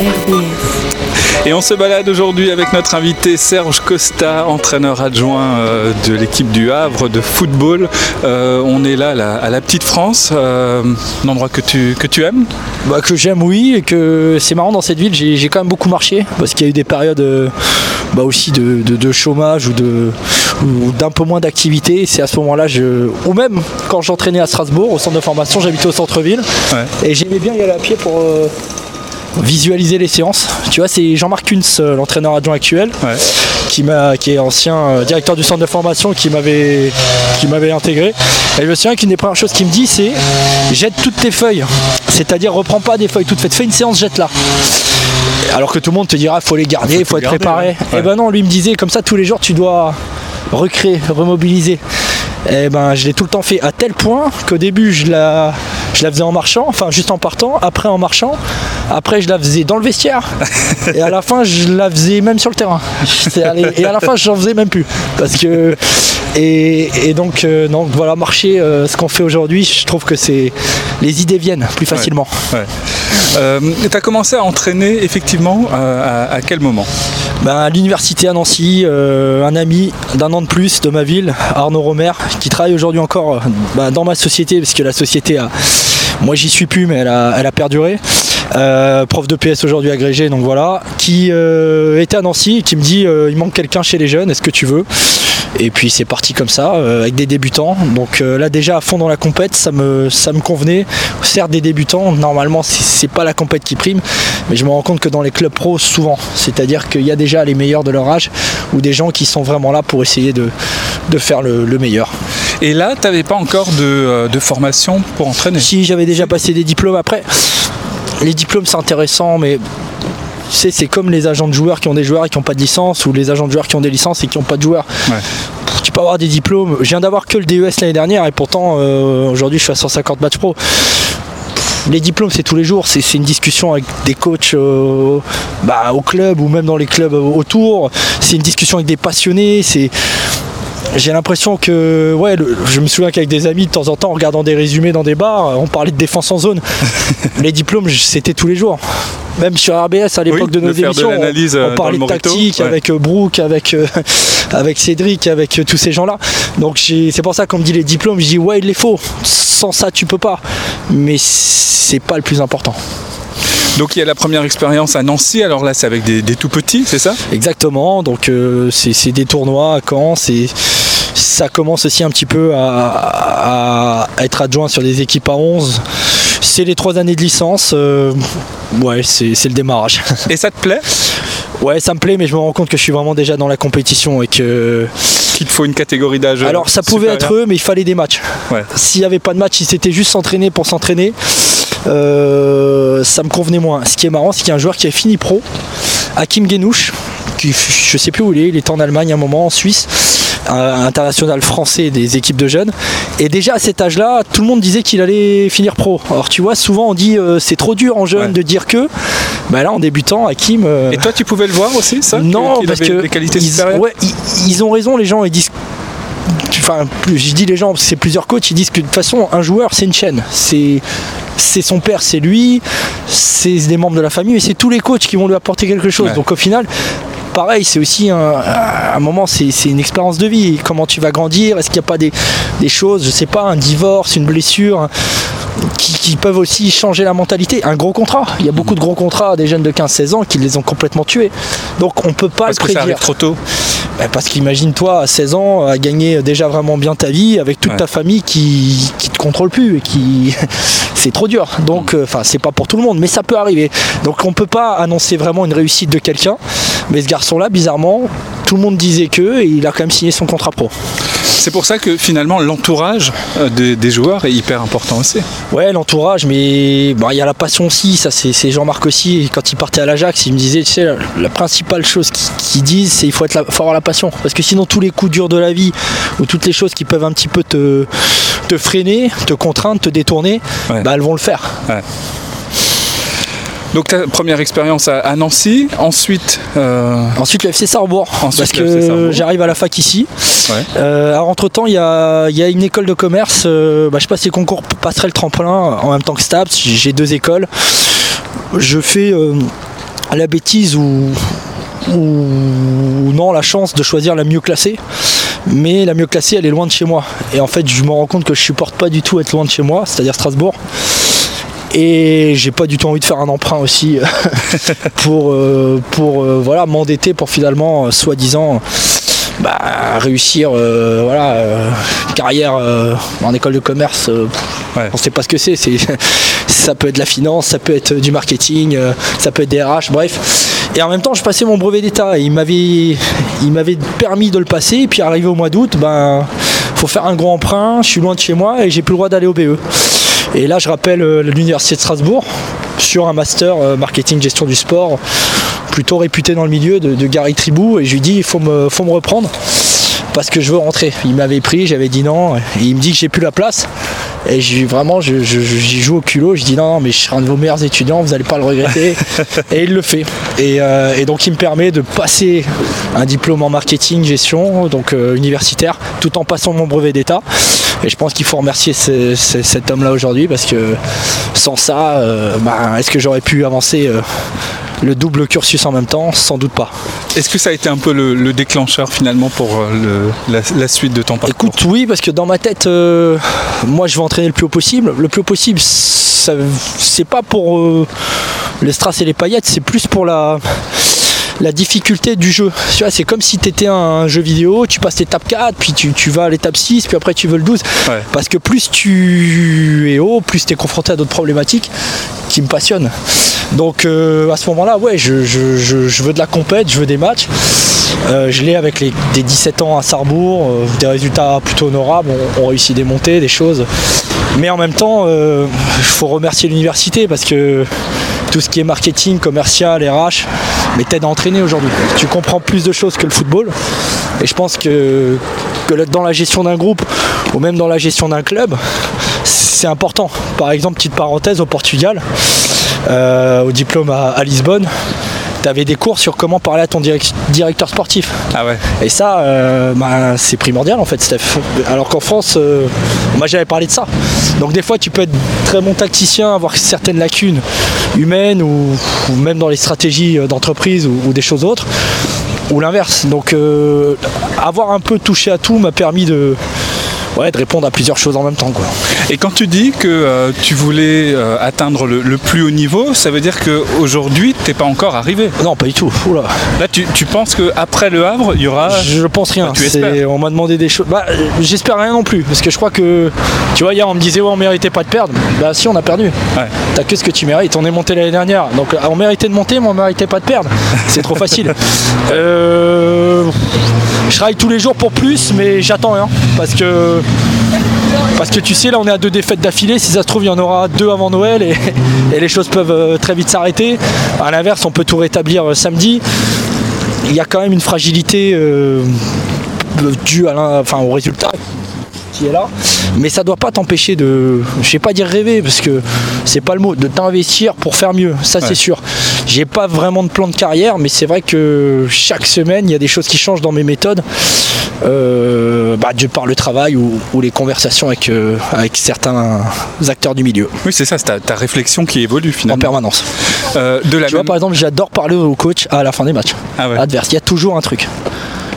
RBS. Et on se balade aujourd'hui avec notre invité Serge Costa, entraîneur adjoint euh, de l'équipe du Havre de football. Euh, on est là à la, à la Petite France, euh, un endroit que tu, que tu aimes Bah, que j'aime, oui, et que c'est marrant dans cette ville, j'ai quand même beaucoup marché parce qu'il y a eu des périodes euh, bah, aussi de, de- de chômage ou de d'un peu moins d'activité. C'est à ce moment-là, je... ou même quand j'entraînais à Strasbourg au centre de formation, j'habitais au centre-ville Ouais. et j'aimais bien y aller à pied pour euh, visualiser les séances. Tu vois, c'est Jean-Marc Kunz, euh, l'entraîneur adjoint actuel, Ouais. qui, m'a, qui est ancien euh, directeur du centre de formation, qui m'avait, qui m'avait intégré. Et je me souviens qu'une des premières choses qu'il me dit, c'est jette toutes tes feuilles. C'est-à-dire, reprends pas des feuilles toutes faites, fais une séance, jette-la. Alors que tout le monde te dira, faut les garder, il faut, être garder, préparé. ouais. Et ben non, lui me disait, comme ça, tous les jours, tu dois recréer, remobiliser. Et ben, je l'ai tout le temps fait à tel point qu'au début, je la, je la faisais en marchant, enfin juste en partant, après en marchant, après je la faisais dans le vestiaire, et à la fin, je la faisais même sur le terrain. Allé- Et à la fin, j'en faisais même plus. Parce que. Et, et donc, euh, donc voilà, marcher, euh, ce qu'on fait aujourd'hui, je trouve que c'est. Les idées viennent plus facilement. Ouais. Euh, tu as commencé à entraîner effectivement euh, à, quel moment? Ben, à l'université à Nancy, euh, un ami d'un an de plus de ma ville, Arnaud Romer, qui travaille aujourd'hui encore euh, ben, dans ma société, parce que la société a. Moi j'y suis plus, mais elle a, elle a perduré. Prof de PS aujourd'hui agrégé, donc voilà, qui était à Nancy et qui me dit il manque quelqu'un chez les jeunes, est-ce que tu veux? Et puis c'est parti comme ça, euh, avec des débutants. Donc euh, là déjà à fond dans la compète, ça me, ça me convenait. Certes des débutants, normalement c'est- pas la compète qui prime, mais je me rends compte que dans les clubs pros souvent, c'est-à-dire qu'il y a déjà les meilleurs de leur âge ou des gens qui sont vraiment là pour essayer de, de faire le, le meilleur. Et là, tu n'avais pas encore de, euh, de formation pour entraîner? Si j'avais déjà passé des diplômes après, les diplômes c'est intéressant, mais tu sais, c'est comme les agents de joueurs qui ont des joueurs et qui n'ont pas de licence, ou les agents de joueurs qui ont des licences et qui n'ont pas de joueurs. Ouais. Tu peux avoir des diplômes. Je viens d'avoir que le DES l'année dernière et pourtant euh, aujourd'hui je suis à 150 matchs pro. Les diplômes, c'est tous les jours. C'est une discussion avec des coachs euh, bah, au club ou même dans les clubs autour. C'est une discussion avec des passionnés. C'est j'ai l'impression que, ouais, le- je me souviens qu'avec des amis, de temps en temps, en regardant des résumés dans des bars, on parlait de défense en zone. les diplômes, c'était tous les jours. Même sur RBS à l'époque Oui, de nos de émissions, on- euh, on, parlait de tactique ouais. avec euh, Brooke, avec, euh, avec Cédric, avec euh, tous ces gens-là. Donc c'est pour ça qu'on me dit les diplômes, je dis ouais, il les faut. Sans ça, tu peux pas. Mais c'est pas le plus important. Donc il y a la première expérience à Nancy, alors là c'est avec des, des tout petits, c'est ça? Exactement, donc euh, c'est des tournois à Caen, c'est ça commence aussi un petit peu à, à être adjoint sur des équipes à 11. C'est les trois années de licence, euh, ouais, c'est le démarrage. Et ça te plaît? Ouais, ça me plaît, mais je me rends compte que je suis vraiment déjà dans la compétition et que. Qu'il te faut une catégorie d'âge Alors, ça pouvait être eux, mais il fallait des matchs. Ouais. S'il n'y avait pas de match, si c'était juste s'entraîner pour s'entraîner, euh, ça me convenait moins. Ce qui est marrant, c'est qu'il y a un joueur qui a fini pro, Hakim Genouche, qui je sais plus où il est, il était en Allemagne à un moment, en Suisse, international français des équipes de jeunes. Et déjà à cet âge-là, tout le monde disait qu'il allait finir pro. Alors tu vois, souvent on dit euh, c'est trop dur en jeune Ouais. de dire que. Bah là, en débutant, Hakim. euh, Et toi tu pouvais le voir aussi ça non, qu'il parce que des qualités ils, ouais, ils, ils ont raison, les gens, ils disent. Enfin, je dis les gens, c'est plusieurs coachs, ils disent que de toute façon, un joueur, c'est une chaîne. C'est, c'est son père, c'est lui, c'est des membres de la famille, et c'est tous les coachs qui vont lui apporter quelque chose. Ouais. Donc au final, pareil, c'est aussi un, un moment, c'est, une expérience de vie. Comment tu vas grandir? Est-ce qu'il n'y a pas des, des choses, je sais pas, un divorce, une blessure qui, qui peuvent aussi changer la mentalité? Un gros contrat. Il y a beaucoup de gros contrats des jeunes de 15-16 ans qui les ont complètement tués. Donc on peut pas Parce le que ça prédire. arrive trop tôt. Bah, parce qu'imagine-toi, à 16 ans, à gagner déjà vraiment bien ta vie avec toute Ouais. ta famille qui, qui te contrôle plus et qui. c'est trop dur. Donc, euh, enfin, c'est pas pour tout le monde, mais ça peut arriver. Donc, on peut pas annoncer vraiment une réussite de quelqu'un. Mais ce garçon-là, bizarrement, tout le monde disait que et il a quand même signé son contrat pro. C'est pour ça que finalement l'entourage euh, des, des joueurs est hyper important aussi. Ouais, l'entourage, mais bon, il y a la passion aussi, ça c'est Jean-Marc aussi. Quand il partait à l'Ajax, il me disait, tu sais, la, la principale chose qu'ils disent, c'est il faut, être la- faut avoir la passion. Parce que sinon, tous les coups durs de la vie, ou toutes les choses qui peuvent un petit peu te, te freiner, te contraindre, te détourner, Ouais. bah, elles vont le faire. Donc ta première expérience à, à Nancy, ensuite euh, Ensuite, le FC Sarrebourg. Ensuite, parce que j'arrive à la fac ici. Ouais. Euh, alors, entre-temps, il y y a une école de commerce. euh, bah, je passe les concours passerelle tremplin en même temps que STAPS. J'ai deux écoles. Je fais. euh, la bêtise ou, ou non la chance de choisir la mieux classée. Mais la mieux classée, elle est loin de chez moi. Et en fait, je me rends compte que je supporte pas du tout être loin de chez moi, c'est-à-dire Strasbourg. Et j'ai pas du tout envie de faire un emprunt aussi pour, euh, pour euh, voilà, m'endetter pour finalement, euh, soi-disant, bah, réussir euh, voilà, euh, une carrière euh, en école de commerce. euh, Ouais. On sait pas ce que c'est. Ça peut être de la finance, ça peut être du marketing, euh, ça peut être des RH, bref. Et en même temps, je passais mon brevet d'État. Il m'avait, il m'avait permis de le passer. Et puis arrivé au mois d'août, ben, faut faire un gros emprunt. Je suis loin de chez moi et j'ai plus le droit d'aller au BE. Et là, je rappelle euh, l'université de Strasbourg sur un master euh, marketing gestion du sport, plutôt réputé dans le milieu de, de Gary Tribou. Et je lui dis, il faut me, faut me reprendre parce que je veux rentrer. Il m'avait pris, j'avais dit non. Et il me dit que j'ai plus la place. Et j'ai vraiment, je- je- je- j'y joue au culot. Je dis non, non, mais je serai un de vos meilleurs étudiants, vous n'allez pas le regretter. et il le fait. Et, euh, et donc il me permet de passer un diplôme en marketing, gestion, donc euh, universitaire, tout en passant mon brevet d'État. Et je pense qu'il faut remercier ce- ce- cet homme-là aujourd'hui parce que sans ça, euh, bah, est-ce que j'aurais pu avancer euh, le double cursus en même temps? Sans doute pas. Est-ce que ça a été un peu le, le déclencheur finalement pour euh, le- la, la suite de ton parcours? Écoute, oui, parce que dans ma tête, euh, moi je veux entraîner le plus haut possible. Le plus haut possible, c'est pas pour les strass et les paillettes, c'est plus pour la, la difficulté du jeu. Tu vois, c'est comme si tu étais un jeu vidéo, tu passes l'étape 4, puis tu, tu vas à l'étape 6, puis après tu veux le 12. Ouais. Parce que plus tu es haut, plus tu es confronté à d'autres problématiques qui me passionnent. Donc euh, à ce moment-là, ouais, je, je- je- je veux de la compète, je veux des matchs. Euh, je l'ai avec les, des 17 ans à Sarrebourg, euh, des résultats plutôt honorables, on, on réussit des montées, des choses. Mais en même temps, il faut remercier l'université parce que tout ce qui est marketing, commercial, RH, mais t'aide à entraîner aujourd'hui. Tu comprends plus de choses que le football. Et je pense que, dans la gestion d'un groupe ou même dans la gestion d'un club, c'est important. Par exemple, petite parenthèse, au Portugal, euh, au diplôme à, à Lisbonne, tu avais des cours sur comment parler à ton direc- directeur sportif. Ah ouais. Et ça, euh, bah, c'est primordial en fait, Steph. Alors qu'en France, euh, moi j'avais parlé de ça. Donc des fois, tu peux être très bon tacticien, avoir certaines lacunes humaines ou, même dans les stratégies euh, d'entreprise ou, ou des choses autres, ou l'inverse. Donc euh, avoir un peu touché à tout m'a permis de, ouais, de répondre à plusieurs choses en même temps. Quoi. Et quand tu dis que euh, tu voulais euh, atteindre le, le plus haut niveau, ça veut dire qu'aujourd'hui, tu n'es pas encore arrivé. Non, pas du tout. Oula. Là, tu, tu penses qu'après le Havre, il y aura. Je pense rien. Bah, tu espères. on m'a demandé des choses. Bah, j'espère rien non plus. Parce que je crois que. Tu vois, hier, on me disait, ouais, on méritait pas de perdre. Bah, si, on a perdu. Ouais. T'as que ce que tu mérites. On est monté l'année dernière. Donc, euh, on méritait de monter, mais on méritait pas de perdre. C'est trop facile. Euh, Je travaille tous les jours pour plus, mais j'attends rien. Parce que. Parce que tu sais, là on est à deux défaites d'affilée. Si ça se trouve, il y en aura deux avant Noël et, et les choses peuvent euh, très vite s'arrêter. À l'inverse, on peut tout rétablir euh, samedi. Il y a quand même une fragilité euh, due à enfin, au résultat qui est là. Mais ça doit pas t'empêcher de, je vais pas dire rêver parce que c'est pas le mot, de t'investir pour faire mieux. Ça Ouais. c'est sûr. J'ai pas vraiment de plan de carrière, mais c'est vrai que chaque semaine il y a des choses qui changent dans mes méthodes. Euh, bah, de par le travail ou, ou les conversations avec, euh, avec certains acteurs du milieu Oui, c'est ça, c'est ta, ta réflexion qui évolue en finalement. permanence. Euh, de la Tu vois, par exemple, j'adore parler au coach à la fin des matchs Ah ouais. adverses. Il y a toujours un truc.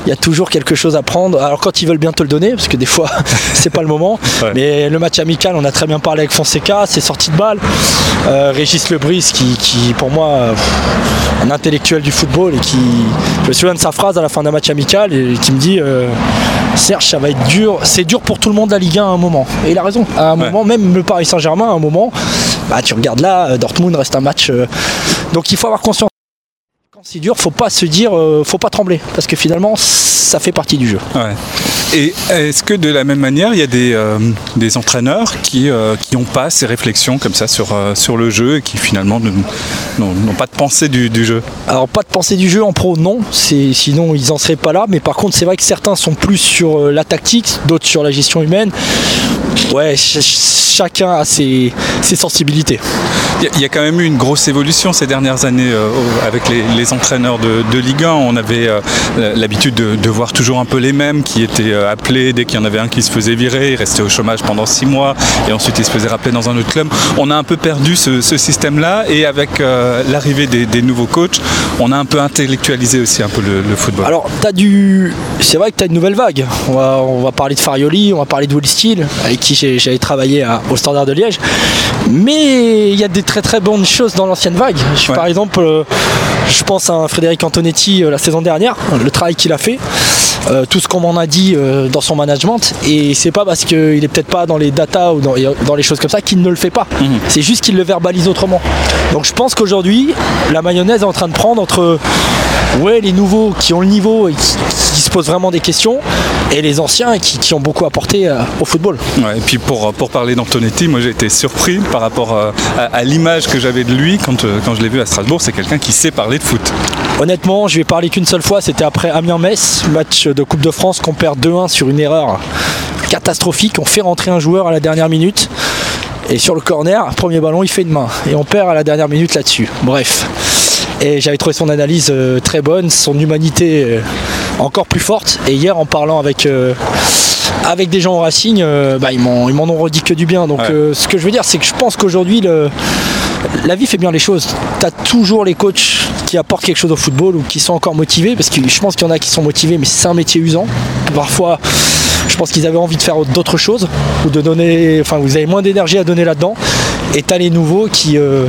Il y a toujours quelque chose à prendre. Alors quand ils veulent bien te le donner, parce que des fois c'est pas le moment. Ouais. Mais le match amical, on a très bien parlé avec Fonseca, c'est sorti de balle. Euh, Régis Lebris, qui, qui, pour moi un intellectuel du football et qui, je me souviens de sa phrase à la fin d'un match amical et qui me dit euh, Serge, ça va être dur. C'est dur pour tout le monde la Ligue 1 à un moment. Et il a raison. À un Ouais. moment, même le Paris Saint-Germain, à un moment, bah, tu regardes là, euh, Dortmund reste un match. euh, donc il faut avoir conscience. C'est dur, faut pas se dire, euh, faut pas trembler, parce que finalement, ça fait partie du jeu. Ouais. Et est-ce que de la même manière, il y a des, euh, des entraîneurs qui euh, qui n'ont pas ces réflexions comme ça sur, euh, sur le jeu et qui finalement n'ont pas de pensée du, du jeu? Alors pas de pensée du jeu en pro, non, sinon ils en seraient pas là. Mais par contre, c'est vrai que certains sont plus sur euh, la tactique, d'autres sur la gestion humaine. Ouais, ch- ch- chacun a ses, ses sensibilités. Il y a- il y, a quand même eu une grosse évolution ces dernières années euh, avec les, les entraîneurs de, de Ligue 1. On avait euh, l'habitude de, de voir toujours un peu les mêmes qui étaient euh, appelés dès qu'il y en avait un qui se faisait virer, il restait au chômage pendant six mois et ensuite il se faisait rappeler dans un autre club. On a un peu perdu ce, ce système-là et avec euh, l'arrivée des, des nouveaux coachs, on a un peu intellectualisé aussi un peu le, le football. Alors, t'as du. C'est vrai que tu as une nouvelle vague. On va, on va parler de Farioli, on va parler de Will Steele, avec qui j'avais travaillé à- au Standard de Liège. Mais il y a des très très bonnes choses dans l'ancienne vague. Je- Ouais. Par exemple, euh, je pense à Frédéric Antonetti euh, la saison dernière, le travail qu'il a fait. euh, tout ce qu'on m'en a dit euh, dans son management et c'est pas parce qu'il est peut-être pas dans les data ou dans, dans les choses comme ça qu'il ne le fait pas c'est juste qu'il le verbalise autrement donc je pense qu'aujourd'hui la mayonnaise est en train de prendre entre ouais les nouveaux qui ont le niveau et qui, qui se posent vraiment des questions et les anciens qui, qui ont beaucoup apporté euh, au football Ouais, et puis pour, pour parler d'Antonetti, moi j'ai été surpris par rapport euh, à, à l'image que j'avais de lui quand, euh, quand je l'ai vu à Strasbourg. C'est quelqu'un qui sait parler de foot. Honnêtement, je vais parler qu'une seule fois, c'était après Amiens-Metz, match de Coupe de France qu'on perd 2-1 sur une erreur catastrophique. On fait rentrer un joueur à la dernière minute. Et sur le corner, premier ballon, il fait une main. Et on perd à la dernière minute là-dessus. Bref. Et j'avais trouvé son analyse euh, très bonne, son humanité euh, encore plus forte. Et hier, en parlant avec, euh, avec des gens au Racing, euh, bah, ils m'en ils m'en ont redit que du bien. Donc Ouais. euh, ce que je veux dire, c'est que je pense qu'aujourd'hui, la vie fait bien les choses. Tu as toujours les coachs qui apportent quelque chose au football ou qui sont encore motivés, parce que je pense qu'il y en a qui sont motivés, mais c'est un métier usant. Parfois, je pense qu'ils avaient envie de faire d'autres choses, ou de donner, enfin, vous avez moins d'énergie à donner là-dedans. Et tu as les nouveaux qui, euh,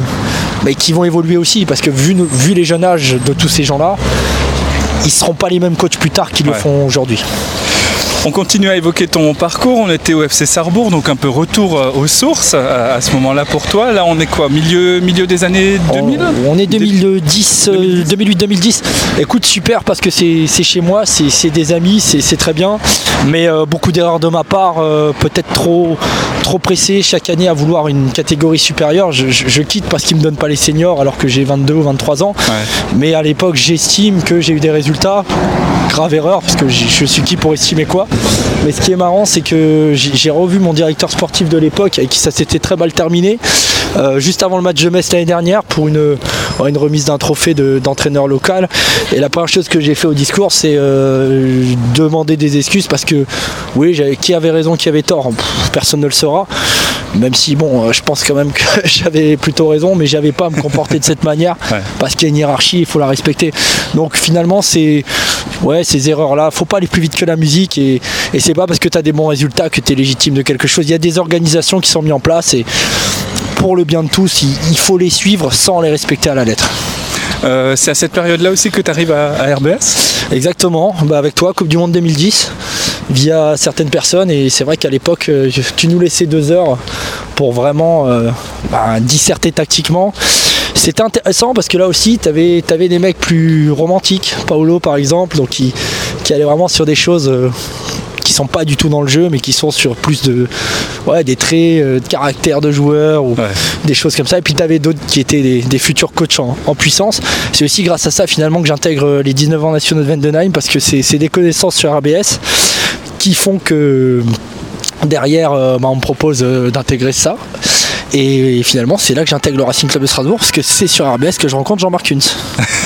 qui vont évoluer aussi, parce que vu, vu les jeunes âges de tous ces gens-là, ils seront pas les mêmes coachs plus tard qu'ils Ouais. le font aujourd'hui. On continue à évoquer ton parcours. On était au FC Sarrebourg, donc un peu retour euh, aux sources à, à ce moment-là pour toi. Là, on est quoi? Milieu, milieu des années 2000 On, on est 2010, euh, 2008-2010. Écoute, super parce que c'est chez moi, c'est des amis, c'est c'est très bien. Mais euh, beaucoup d'erreurs de ma part, euh, peut-être trop, trop pressé chaque année à vouloir une catégorie supérieure. Je, je- je quitte parce qu'ils ne me donnent pas les seniors alors que j'ai 22 ou 23 ans. Ouais. Mais à l'époque, j'estime que j'ai eu des résultats. Grave erreur, parce que je suis qui pour estimer quoi. Mais ce qui est marrant, c'est que j'ai revu mon directeur sportif de l'époque, avec qui ça s'était très mal terminé, euh, juste avant le match de Metz l'année dernière, pour une, ouais, une remise d'un trophée de- d'entraîneur local. Et la première chose que j'ai fait au discours, c'est euh, demander des excuses, parce que oui, qui avait raison, qui avait tort, personne ne le saura. Même si, bon, euh, je pense quand même que j'avais plutôt raison, mais j'avais pas à me comporter de cette manière, Ouais. parce qu'il y a une hiérarchie, il faut la respecter. Donc finalement, c'est ouais, ces erreurs-là, faut pas aller plus vite que la musique, et, et c'est pas parce que tu as des bons résultats que tu es légitime de quelque chose. Il y a des organisations qui sont mises en place, et pour le bien de tous, il, il faut les suivre sans les respecter à la lettre. Euh, C'est à cette période-là aussi que tu arrives à, à RBS Exactement, bah avec toi, Coupe du Monde 2010, via certaines personnes, et c'est vrai qu'à l'époque, euh, tu nous laissais deux heures pour vraiment euh, bah, disserter tactiquement. C'était intéressant parce que là aussi, tu avais, des mecs plus romantiques, Paolo par exemple, donc qui, qui allaient vraiment sur des choses euh, qui sont pas du tout dans le jeu, mais qui sont sur plus de ouais, des traits euh, de caractère de joueur ou Ouais. des choses comme ça. Et puis tu avais d'autres qui étaient des, des futurs coachs en, en puissance. C'est aussi grâce à ça finalement que j'intègre les 19 ans nationaux de Vendenheim parce que c'est des connaissances sur RBS qui font que derrière euh, bah, on me propose euh, d'intégrer ça. Et finalement, c'est là que j'intègre le Racing Club de Strasbourg parce que c'est sur RBS que je rencontre Jean-Marc Kuntz.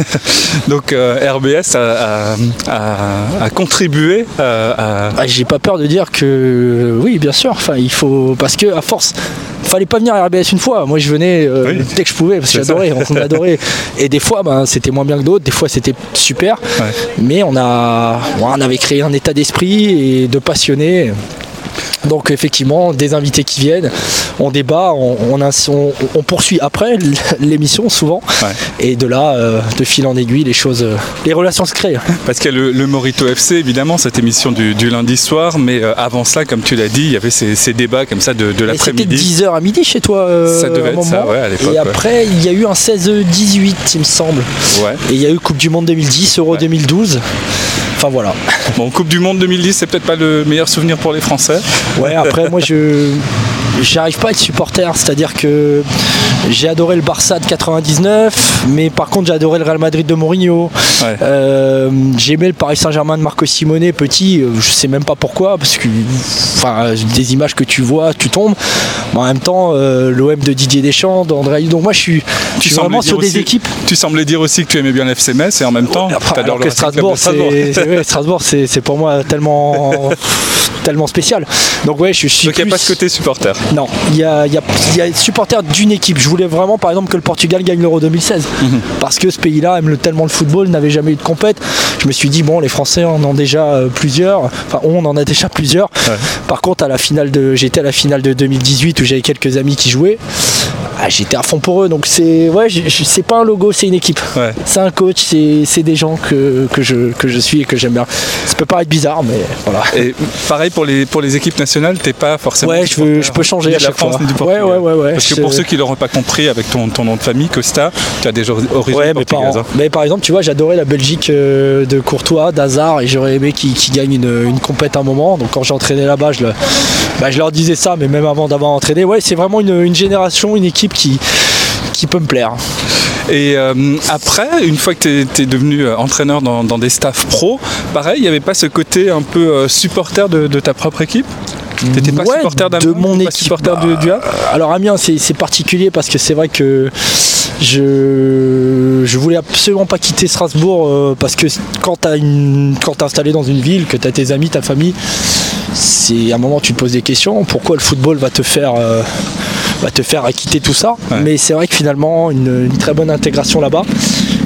Donc euh, RBS a, a- a- a contribué euh, à, Ah, J'ai pas peur de dire que oui, bien sûr. Enfin, il faut parce que à force, fallait pas venir à RBS une fois. Moi, je venais euh, Oui. dès que je pouvais parce que j'adorais. On adorait. Et des fois, ben, c'était moins bien que d'autres. Des fois, c'était super. Ouais. Mais on a, on avait créé un état d'esprit et de passionnés. Donc effectivement, des invités qui viennent, on débat, on, on a- on- on poursuit après l'émission souvent, Ouais. et de là, euh, de fil en aiguille, les choses, euh, les relations se créent. Parce qu'il y a le, le Morito FC, évidemment, cette émission du, du lundi soir, mais euh, avant cela, comme tu l'as dit, il y avait ces, ces débats comme ça de, de Et C'était de l'après-midi. 10h à midi chez toi euh, Ça devait être ça, ouais, à l'époque, Et ouais. après, il y a eu un 16-18, il me semble. Ouais. Et il y a eu Coupe du Monde 2010, Euro Ouais. 2012. Enfin voilà. Bon, Coupe du Monde 2010, c'est peut-être pas le meilleur souvenir pour les Français. Ouais, après, moi, je j'arrive pas à être supporter, c'est-à-dire que J'ai adoré le Barça de 99, mais par contre j'ai adoré le Real Madrid de Mourinho. Ouais. Euh, j'ai aimé le Paris Saint-Germain de Marco Simone petit, euh, je sais même pas pourquoi, parce que enfin des images que tu vois, tu tombes. Mais en même temps, euh, l'OM de Didier Deschamps, d'André. Donc moi je suis, je suis semblais vraiment dire sur des aussi- équipes. Tu semblais dire aussi que tu aimais bien l'FC Metz et en même temps, Après, tu adores alors le que Strasbourg, c'est ouais, pour moi tellement tellement spécial. Donc ouais, je suis Donc il n'y a pas ce côté supporter. Non, il y a, y a- y a supporter d'une équipe. Je voulais vraiment, par exemple, que le Portugal gagne l'Euro 2016. Mhm. Parce que ce pays-là aime le- tellement le football, n'avait jamais eu de compète. Je me suis dit, bon, les Français en ont déjà euh, plusieurs. Enfin, on en a déjà plusieurs. Ouais. Par contre, à la finale de, j'étais à la finale de 2018 où j'avais quelques amis qui jouaient. Ah, j'étais à fond pour eux. Donc c'est, ouais, c'est pas un logo, c'est une équipe. Ouais. C'est un coach, c'est, des gens que, que, je, que je suis et que j'aime bien. Ça peut paraître bizarre, mais voilà. Et pareil pour les, pour les équipes nationales, t'es pas forcément. Ouais, je, veux, supporter je peux changer à chaque France fois. du ouais, ouais, ouais, ouais. Parce que pour ceux qui l'auraient pas compris avec ton, ton nom de famille, Costa, tu as des or- origines Ouais, mais par, hein. mais par exemple, tu vois, j'adorais la Belgique euh, de Courtois, d'Hazard, et j'aurais aimé qu'ils gagnent une, une compète un moment. Donc quand j'ai entraîné là-bas, je, le- bah, je leur disais ça, mais même avant d'avoir entraîné, ouais, c'est vraiment une, une génération, une équipe qui, qui peut me plaire. Et euh, après, une fois que tu es, devenu euh, entraîneur dans, dans des staffs pro, pareil, il n'y avait pas ce côté un peu euh, supporter de, de ta propre équipe? T'étais pas Ouais, supporter d'Amiens de mon pas équipe. supporter de, du Havre Alors Amiens, c'est particulier parce que c'est vrai que je je voulais absolument pas quitter Strasbourg euh, parce que quand t'es installé dans une ville, que t'as tes amis, ta famille, c'est à un moment tu te poses des questions. Pourquoi le football va te faire euh, va te faire quitter tout ça Ouais. Mais c'est vrai que finalement une, une très bonne intégration là-bas.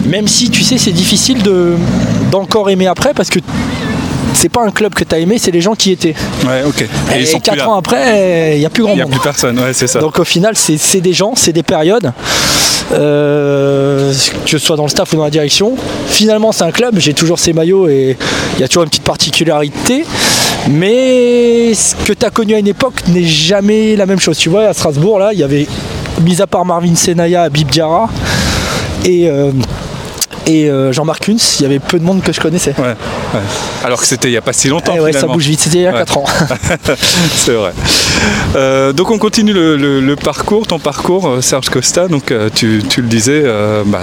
Même si tu sais c'est difficile de d'encore aimer après parce que c'est pas un club que tu as aimé, c'est les gens qui étaient. Ouais, ok. Et, Et, ils sont plus 4 là. ans après, il n'y a plus grand Il n'y a monde. plus personne, ouais, c'est ça. Donc au final, c'est c'est des gens, c'est des périodes, euh, que ce soit dans le staff ou dans la direction. Finalement, c'est un club, j'ai toujours ces maillots et il y a toujours une petite particularité. Mais ce que tu as connu à une époque n'est jamais la même chose. Tu vois, à Strasbourg, là, il y avait, mis à part Marvin Senaya, Abib Diarra et, euh, et euh, Jean-Marc Kunz, il y avait peu de monde que je connaissais. Ouais, ouais. Alors que c'était il n'y a pas si longtemps. Eh ouais, ça bouge vite, c'était il y a Ouais. 4 ans. c'est vrai. Euh, donc on continue le, le- le parcours, ton parcours, euh, Serge Costa. Donc tu, tu le disais, euh, bah,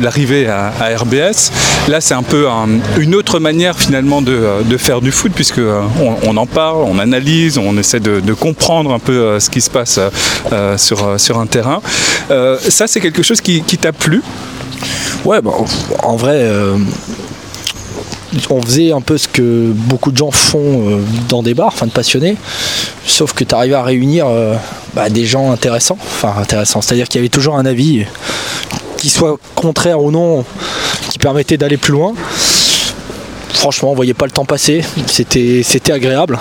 l'arrivée- à, à RBS. Là, c'est un peu un- une autre manière finalement de, de faire du foot, puisque on, on en parle, on analyse, on essaie de, de comprendre un peu ce qui se passe sur, sur un terrain. Ça, c'est quelque chose qui, qui t'a plu. Ouais, bah, en vrai, euh, on faisait un peu ce que beaucoup de gens font euh, dans des bars, enfin de passionnés, sauf que tu arrivais à réunir euh, bah, des gens intéressants, enfin intéressants, c'est-à-dire qu'il y avait toujours un avis qui soit contraire ou non, qui permettait d'aller plus loin. Franchement, on voyait pas le temps passer, c'était c'était agréable.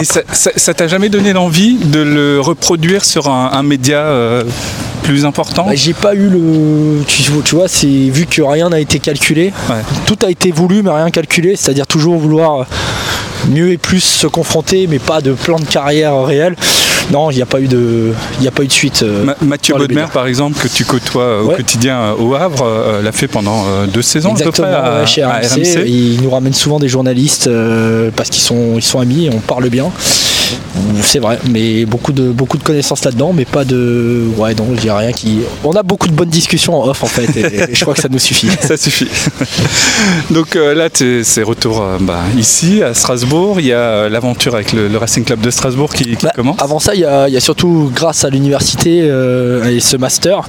Et ça- t'a jamais donné l'envie de le reproduire sur un, média plus important Bah, j'ai pas eu le. Tu, tu vois, c'est vu que rien n'a été calculé. Ouais. Tout a été voulu, mais rien calculé. C'est-à-dire toujours vouloir mieux et plus se confronter, mais pas de plan de carrière réel. Non, il n'y a pas eu de, il a pas eu de suite. euh, Ma- Mathieu Baudemer, par exemple, que tu côtoies euh, au Ouais. quotidien euh, au Havre, euh, l'a fait pendant euh, deux saisons Exactement, à peu près à, ouais, chez à RMC. Il nous ramène souvent des journalistes euh, parce qu'ils sont, ils sont amis, on parle bien. C'est vrai, mais beaucoup de, beaucoup de connaissances là-dedans, mais pas de. Ouais, non, je dirais rien qui. On a beaucoup de bonnes discussions en off en fait, et, et je crois que ça nous suffit. Ça suffit. Donc euh, là, t'es- c'est retour euh, bah, ici, à Strasbourg. Il y a euh, l'aventure avec le, le Racing Club de Strasbourg qui, qui Bah, commence. Avant ça, il y, a il y a surtout grâce à l'université euh, et ce master,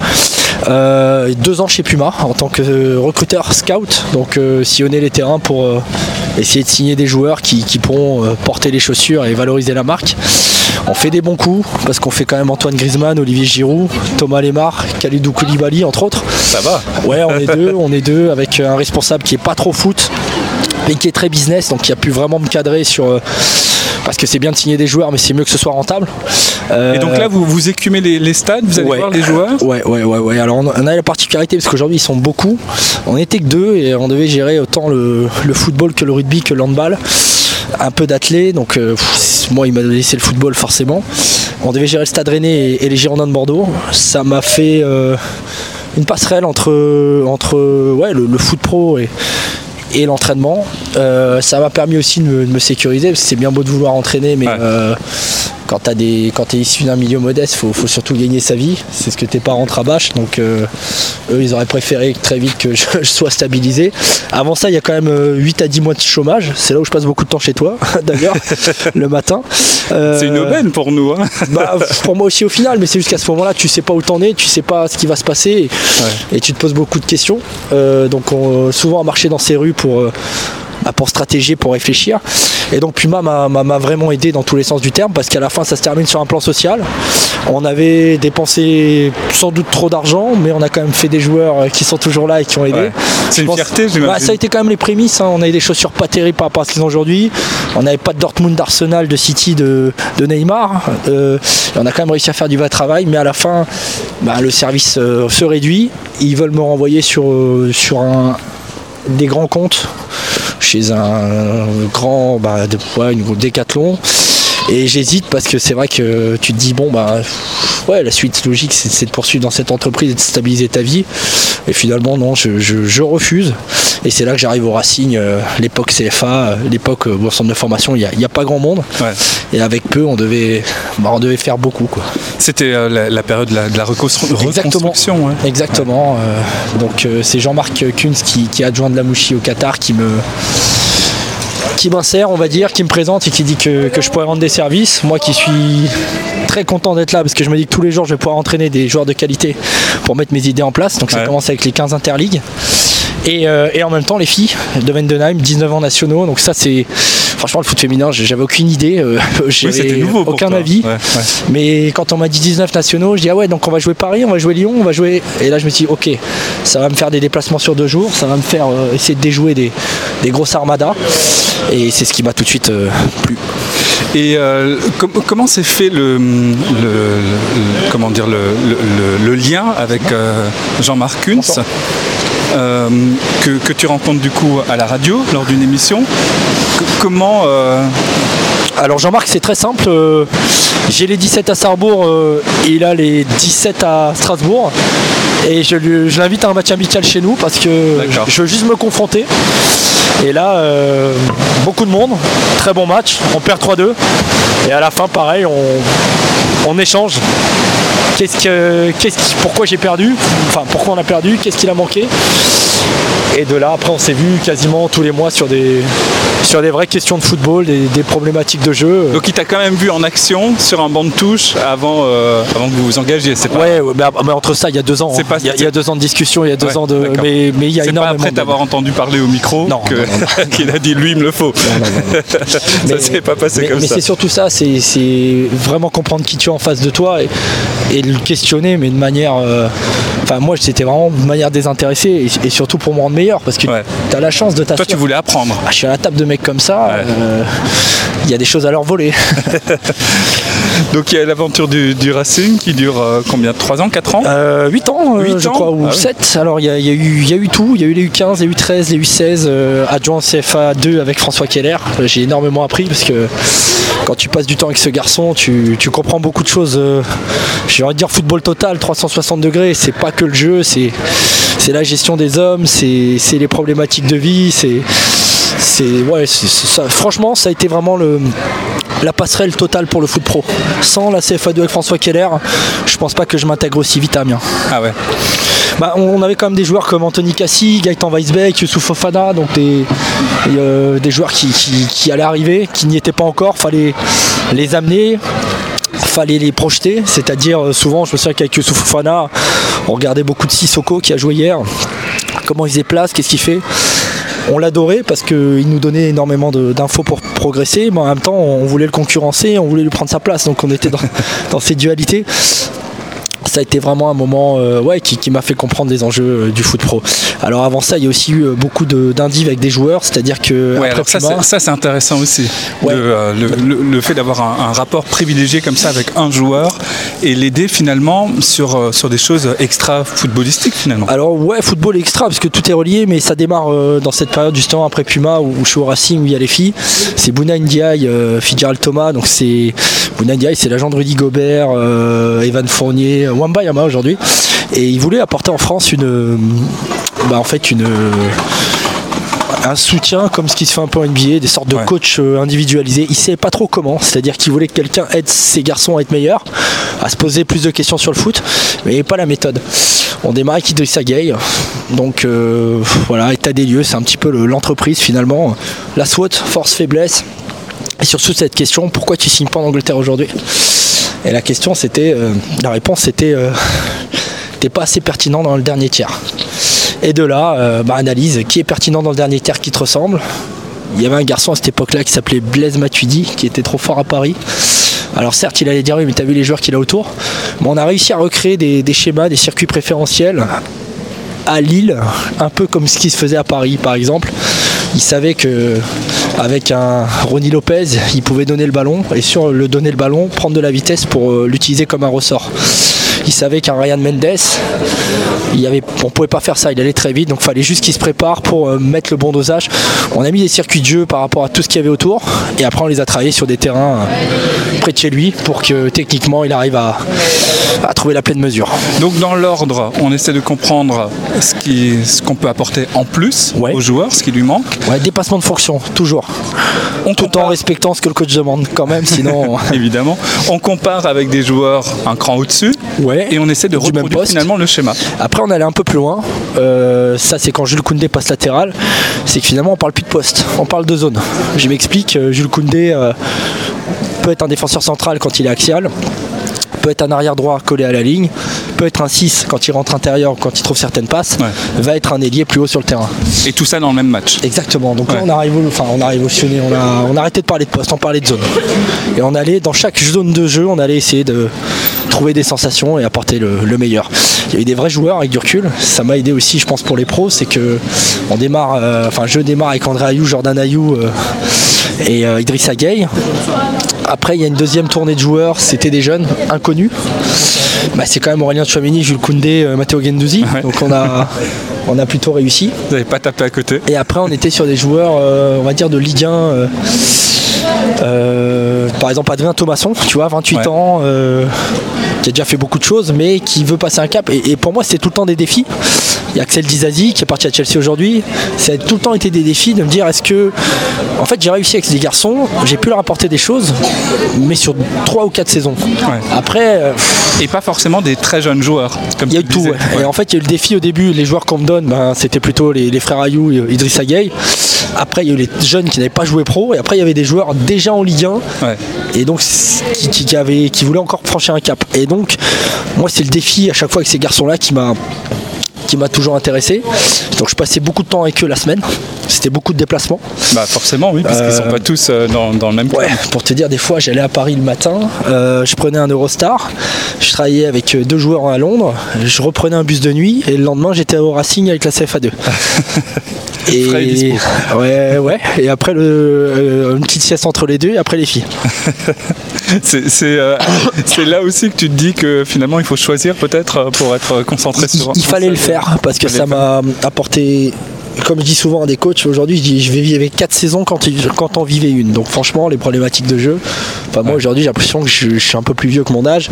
deux ans chez Puma en tant que recruteur scout, donc sillonner les terrains pour essayer de signer des joueurs qui, qui pourront euh, porter les chaussures et valoriser la marque. On fait des bons coups parce qu'on fait quand même Antoine Griezmann, Olivier Giroud, Thomas Lemar, Khalidou Koulibaly entre autres. Ça va. Ouais, on est deux, on est deux avec un responsable qui est pas trop foot, mais qui est très business, donc qui a pu vraiment me cadrer sur. Euh, parce que c'est bien de signer des joueurs, mais c'est mieux que ce soit rentable. Euh, Et donc là, vous, vous écumez les, les stades, vous allez ouais. voir les joueurs? Ouais, ouais, ouais, ouais. Alors on on a la particularité parce qu'aujourd'hui ils sont beaucoup. On n'était que deux et on devait gérer autant le, le football que le rugby que le handball. Un peu d'athlé, donc euh, pff, moi il m'a laissé le football forcément. On devait gérer le Stade Rennais et, et les Girondins de Bordeaux. Ça m'a fait euh, une passerelle entre, entre ouais, le, le foot pro et, et l'entraînement. Euh, ça m'a permis aussi de me, de me sécuriser parce que c'est bien beau de vouloir entraîner, mais Ouais. Euh, quand tu es issu d'un milieu modeste, faut, faut surtout gagner sa vie. C'est ce que tes parents rabâchent. Donc euh, eux, ils auraient préféré très vite que je, je sois stabilisé. Avant ça, il y a quand même euh, 8 à 10 mois de chômage. C'est là où je passe beaucoup de temps chez toi, d'ailleurs, le matin. Euh, C'est une aubaine pour nous. hein. bah, pour moi aussi au final, mais c'est jusqu'à ce moment-là, tu sais pas où t'en es, tu sais pas ce qui va se passer et, et tu te poses beaucoup de questions. Euh, donc on- souvent à marcher dans ces rues pour, pour stratégier, pour réfléchir. Et donc Puma m'a- vraiment aidé dans tous les sens du terme parce qu'à la fin ça se termine sur un plan social. On avait dépensé sans doute trop d'argent, mais on a quand même fait des joueurs qui sont toujours là et qui ont aidé. Ouais. C'est une pense- fierté. Bah, ça a été quand même les prémices. hein. On avait des chaussures pas terribles par rapport à ce qu'ils ont aujourd'hui. On n'avait pas de Dortmund, d'Arsenal, de City, de, de Neymar. Euh, et on a quand même réussi à faire du vrai travail. Mais à la fin, bah, le service euh, se réduit. Ils veulent me renvoyer sur, euh, sur un, des grands comptes chez un grand bah, ouais, décathlon. Et j'hésite parce que c'est vrai que tu te dis bon bah ouais la suite logique c'est de poursuivre dans cette entreprise et de stabiliser ta vie. Et finalement non je, je- je refuse. Et c'est là que j'arrive au Racing, euh, l'époque CFA, euh, l'époque euh, bon, centre de formation, il n'y a, il y a pas grand monde. Ouais. Et avec peu on devait, bah, on devait faire beaucoup quoi. C'était euh, la, la période de la, de la reconstru- Exactement. reconstruction. ouais. Exactement. donc c'est Jean-Marc Kunz qui, qui est adjoint de la Mouchi au Qatar qui me qui m'insère, on va dire, qui me présente et qui dit que, que je pourrais rendre des services. Moi qui suis très content d'être là parce que je me dis que tous les jours je vais pouvoir entraîner des joueurs de qualité pour mettre mes idées en place. Donc ça Ouais. commence avec les 15 interligues. Et, euh, et en même temps les filles de Vendenheim, 19 ans nationaux. Donc ça c'est franchement le foot féminin, j'avais aucune idée, euh, j'avais aucun avis. Ouais, ouais. Mais quand on m'a dit 19 nationaux, je dis ah ouais donc on va jouer Paris, on va jouer Lyon, on va jouer. Et là je me suis dit ok, ça va me faire des déplacements sur deux jours, ça va me faire euh, essayer de déjouer des, des grosses armadas. Et c'est ce qui m'a tout de suite euh, plu. Et euh, com- comment s'est fait le, le- le- comment dire le, le- le- le lien avec euh, Jean-Marc Kunz? Euh, que, que tu rencontres du coup à la radio lors d'une émission C- Comment euh, Alors Jean-Marc c'est très simple, euh, j'ai les 17 à Sarrebourg et il a les 17 à Strasbourg. Et je, l'invite à un match amical chez nous parce que je, je veux juste me confronter. Et là, euh, beaucoup de monde, très bon match, on perd 3-2. Et à la fin, pareil, on, on échange. Qu'est-ce que, qu'est-ce qui- pourquoi j'ai perdu? Enfin, pourquoi on a perdu? Qu'est-ce qu'il a manqué? Et de là, après, on s'est vu quasiment tous les mois sur des, sur des vraies questions de football, des, des problématiques de jeu. donc il t'a quand même vu en action sur un banc de touche avant, euh, avant que vous vous engagiez, c'est pas Ouais, ouais, mais, mais entre ça, il y a deux ans. C'est hein. pas- il, y a, il y a deux ans de discussion, il y a deux Ouais, ans de. Mais, mais il y a C'est pas énormément. après t'avoir entendu parler au micro Non, que- non, non, qu'il a dit lui il me le faut. ça s'est pas passé mais, comme mais ça. c'est surtout ça, c'est c'est vraiment comprendre qui en face de toi et, et le questionner, mais de manière. euh, Enfin, moi, c'était vraiment de manière désintéressée et, et surtout pour me rendre meilleur parce que Ouais. tu as la chance de Toi t'asseoir. tu voulais apprendre. Ah, je suis à la table de mecs comme ça, Ouais. euh, il y a des choses à leur voler. Donc il y a l'aventure du, du Racing qui dure euh, combien? 3 ans? 4 ans? Euh, 8 ans, euh, Huit je ans? crois, ou Ah oui. 7. Alors, il y a, y a eu, il y a eu tout. Il y a eu les U15, les U13, les U16, euh, adjoint CFA 2 avec François Keller. J'ai énormément appris parce que quand tu passes du temps avec ce garçon, tu, tu comprends beaucoup de choses. euh, J'ai envie de dire football total, 360 degrés. C'est pas que le jeu, c'est c'est la gestion des hommes, c'est c'est les problématiques de vie, c'est. c'est- Ouais, c'est- ça. Franchement, ça a été vraiment le, la passerelle totale pour le foot pro. Sans la CFA 2 avec François Keller, je pense pas que je m'intègre aussi vite à Amiens. Ah ouais. Bah, on avait quand même des joueurs comme Anthony Cassi, Gaëtan Weisbeck, Youssouf Fofana, donc des, euh, des joueurs qui, qui- qui allaient arriver, qui n'y étaient pas encore, fallait les amener, fallait les projeter, c'est-à-dire euh, souvent je me souviens qu'avec Youssouf Fofana, on regardait beaucoup de Sissoko qui a joué hier, comment il se déplace, qu'est-ce qu'il fait. On l'adorait parce qu'il nous donnait énormément d'infos pour progresser, mais en même temps on voulait le concurrencer, on voulait lui prendre sa place, donc on était dans, dans ces dualités ça a été vraiment un moment euh, ouais, qui, qui m'a fait comprendre les enjeux euh, du foot pro. Alors avant ça, il y a aussi eu euh, beaucoup de- d'indives avec des joueurs, c'est-à-dire que Ouais, après alors ça, Puma- c'est- intéressant aussi. Ouais. Le, euh, le, le- le fait d'avoir un, un rapport privilégié comme ça avec un joueur et l'aider finalement sur, sur des choses extra-footballistiques finalement. Alors ouais, football extra parce que tout est relié, mais ça démarre dans cette période justement après Puma où, où je suis au Racing où il y a les filles. C'est Bouna Ndiaye, Fitzgerald Thomas, donc c'est Bouna Ndiaye, c'est l'agent de Rudy Gobert, Evan Fournier, Wamba Yama aujourd'hui, et il voulait apporter en France une, euh, bah, en fait une un soutien comme ce qui se fait un peu en NBA, des sortes de Ouais. coach euh, individualisés. Il sait pas trop comment, c'est-à-dire qu'il voulait que quelqu'un aide ses garçons à être meilleurs, à se poser plus de questions sur le foot, mais pas la méthode. On démarre avec Idrissa Gueye, donc euh, voilà, état des lieux, c'est un petit peu le- l'entreprise finalement. La SWOT, force, faiblesse, et surtout cette question, pourquoi tu signes pas en Angleterre aujourd'hui? Et la question c'était, euh, la réponse c'était, euh, t'es pas assez pertinent dans le dernier tiers. Et de là, euh, bah, analyse qui est pertinent dans le dernier tiers qui te ressemble. Il y avait un garçon à cette époque-là qui s'appelait Blaise Matuidi, qui était trop fort à Paris. Alors certes, il allait dire oui, mais t'as vu les joueurs qu'il a autour. Mais on a réussi à recréer des, des schémas, des circuits préférentiels à Lille, un peu comme ce qui se faisait à Paris, par exemple. Il savait que avec un Ronnie Lopez, il pouvait donner le ballon et sur le donner le ballon, prendre de la vitesse pour euh, l'utiliser comme un ressort. Il savait qu'un Ryan Mendes, il y avait, on pouvait pas faire ça, il allait très vite, donc il fallait juste qu'il se prépare pour euh, mettre le bon dosage. On a mis des circuits de jeu par rapport à tout ce qu'il y avait autour, et après on les a travaillés sur des terrains euh, près de chez lui pour que techniquement il arrive à, à trouver la pleine mesure. Donc dans l'ordre, on essaie de comprendre ce qu'on peut apporter en plus Ouais. au joueur, ce qui lui manque. Ouais, dépassement de fonction, toujours. On Tout en respectant ce que le coach demande quand même, sinon. Évidemment. On compare avec des joueurs un cran au-dessus Ouais. Et on essaie de reproduire finalement le schéma. Après, on allait un peu plus loin. Euh, ça, c'est quand Jules Koundé passe latéral. C'est que finalement, on parle plus de poste, on parle de zone. Je m'explique. euh, Jules Koundé euh, peut être un défenseur central quand il est axial. Peut être un arrière droit collé à la ligne, peut être un 6 quand il rentre intérieur, quand il trouve certaines passes, Ouais. va être un ailier plus haut sur le terrain. Et tout ça dans le même match. Exactement. Donc là, Ouais. on a, révolu- enfin, on a révolutionné, on a, on a arrêté de parler de poste, on parlait de zone. Et on allait, dans chaque zone de jeu, on allait essayer de trouver des sensations et apporter le, le meilleur. Il y a eu des vrais joueurs avec du recul. Ça m'a aidé aussi, je pense, pour les pros. C'est que on démarre, euh, enfin, je démarre avec André Ayou, Jordan Ayou euh, et euh, Idrissa Gueye. Après, il y a une deuxième tournée de joueurs, c'était des jeunes inconnus. Bah, c'est quand même Aurélien Tchouameni, Jules Koundé, euh, Matteo Gendouzi. Ouais. Donc on a, on a plutôt réussi. Vous n'avez pas tapé à côté. Et après, on était sur des joueurs, on va dire, de Ligue 1. Euh, par exemple, Adrien Thomasson, tu vois, 28 Ouais. ans, euh, qui a déjà fait beaucoup de choses, mais qui veut passer un cap. Et, et pour moi, c'était tout le temps des défis. Il y a Axel Dizazi qui est parti à Chelsea aujourd'hui. Ça a tout le temps été des défis de me dire est-ce que. En fait, j'ai réussi avec ces garçons, j'ai pu leur apporter des choses, mais sur 3 ou 4 saisons. Après. euh, Et pas forcément des très jeunes joueurs. Comme il y a eu tout. ouais. Et en fait, il y a eu le défi au début. Les joueurs qu'on me donne, ben, c'était plutôt les, les frères Ayou et Idrissa Gueye. Après, il y a eu les jeunes qui n'avaient pas joué pro. Et après, il y avait des joueurs déjà en Ligue 1 Ouais. et donc qui, qui, qui avaient- qui voulaient encore franchir un cap. Et donc, moi, c'est le défi à chaque fois avec ces garçons-là qui m'a qui m'a toujours intéressé. Donc je passais beaucoup de temps avec eux la semaine. C'était beaucoup de déplacements. Bah forcément, oui, parce qu'ils sont Euh, pas tous euh, dans, dans le même club. Ouais, pour te dire, des fois, j'allais à Paris le matin, euh, je prenais un Eurostar, je travaillais avec deux joueurs à Londres, je reprenais un bus de nuit et le lendemain, j'étais au Racing avec la CFA2. Frais et ouais, ouais. Et après, le, euh, une petite sieste entre les deux et après les filles. C'est euh, là aussi que tu te dis que finalement il faut choisir peut-être pour être concentré Il, sur. il fallait le faire parce que ça m'a apporté. Comme je dis souvent à des coachs, aujourd'hui je dis je vais vivre avec 4 saisons quand, on vivait une. Donc franchement les problématiques de jeu, enfin moi aujourd'hui j'ai l'impression que je, je suis un peu plus vieux que mon âge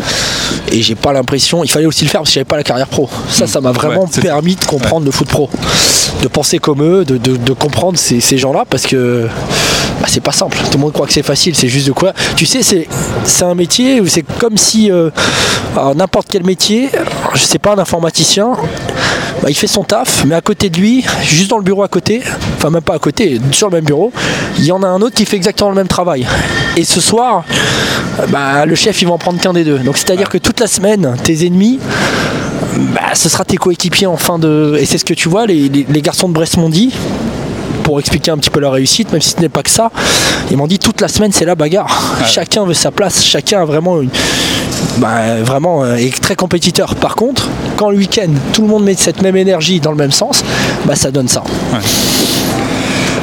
et j'ai pas l'impression, il fallait aussi le faire parce que j'avais pas la carrière pro. Ça ça m'a vraiment Ouais, permis de comprendre le foot pro, de penser comme eux, de, de- de comprendre ces, ces gens-là parce que c'est pas simple. Tout le monde croit que c'est facile, c'est juste de quoi. Tu sais, c'est un métier où c'est comme si euh, n'importe quel métier, je sais pas, un informaticien, bah, il fait son taf, mais à côté de lui, juste dans le bureau à côté, enfin même pas à côté, sur le même bureau, il y en a un autre qui fait exactement le même travail. Et ce soir, bah, le chef il va en prendre qu'un des deux. Donc c'est-à-dire que toute la semaine, tes ennemis, bah, ce sera tes coéquipiers en fin de. Et c'est ce que tu vois, les, les- les garçons de Brest-Mondi, pour expliquer un petit peu leur réussite, même si ce n'est pas que ça, ils m'ont dit toute la semaine c'est la bagarre. Chacun veut sa place, chacun a vraiment une. bah, vraiment euh, est très compétiteur. Par contre, quand le week-end tout le monde met cette même énergie dans le même sens, bah ça donne ça.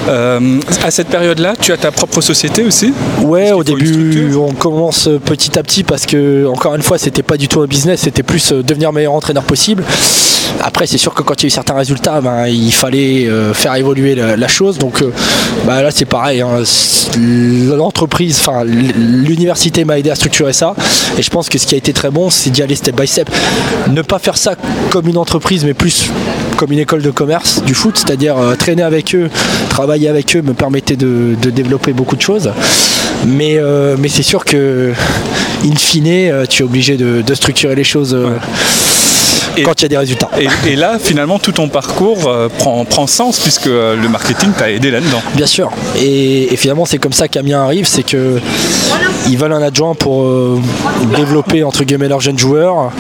Euh, à cette période-là, tu as ta propre société aussi Ouais, au début, on commence petit à petit parce que, encore une fois, c'était pas du tout un business, c'était plus euh, devenir meilleur entraîneur possible. Après, c'est sûr que quand il y a eu certains résultats, ben, il fallait euh, faire évoluer la, la chose. Donc euh, bah, là, c'est pareil. hein. L'entreprise, enfin, l'université m'a aidé à structurer ça. Et je pense que ce qui a été très bon, c'est d'y aller step by step. Ne pas faire ça comme une entreprise, mais plus comme une école de commerce du foot, c'est-à-dire euh, traîner avec eux, travailler avec eux me permettait de, de développer beaucoup de choses. Mais, euh, mais c'est sûr que, in fine, euh, tu es obligé de, de structurer les choses Et- quand il y a des résultats. Et, et là, finalement, tout ton parcours euh, prend, prend sens puisque euh, le marketing t'a aidé là-dedans. Bien sûr. Et, et finalement, c'est comme ça qu'Amiens arrive, c'est que ils veulent un adjoint pour euh, développer entre guillemets leurs jeunes joueurs,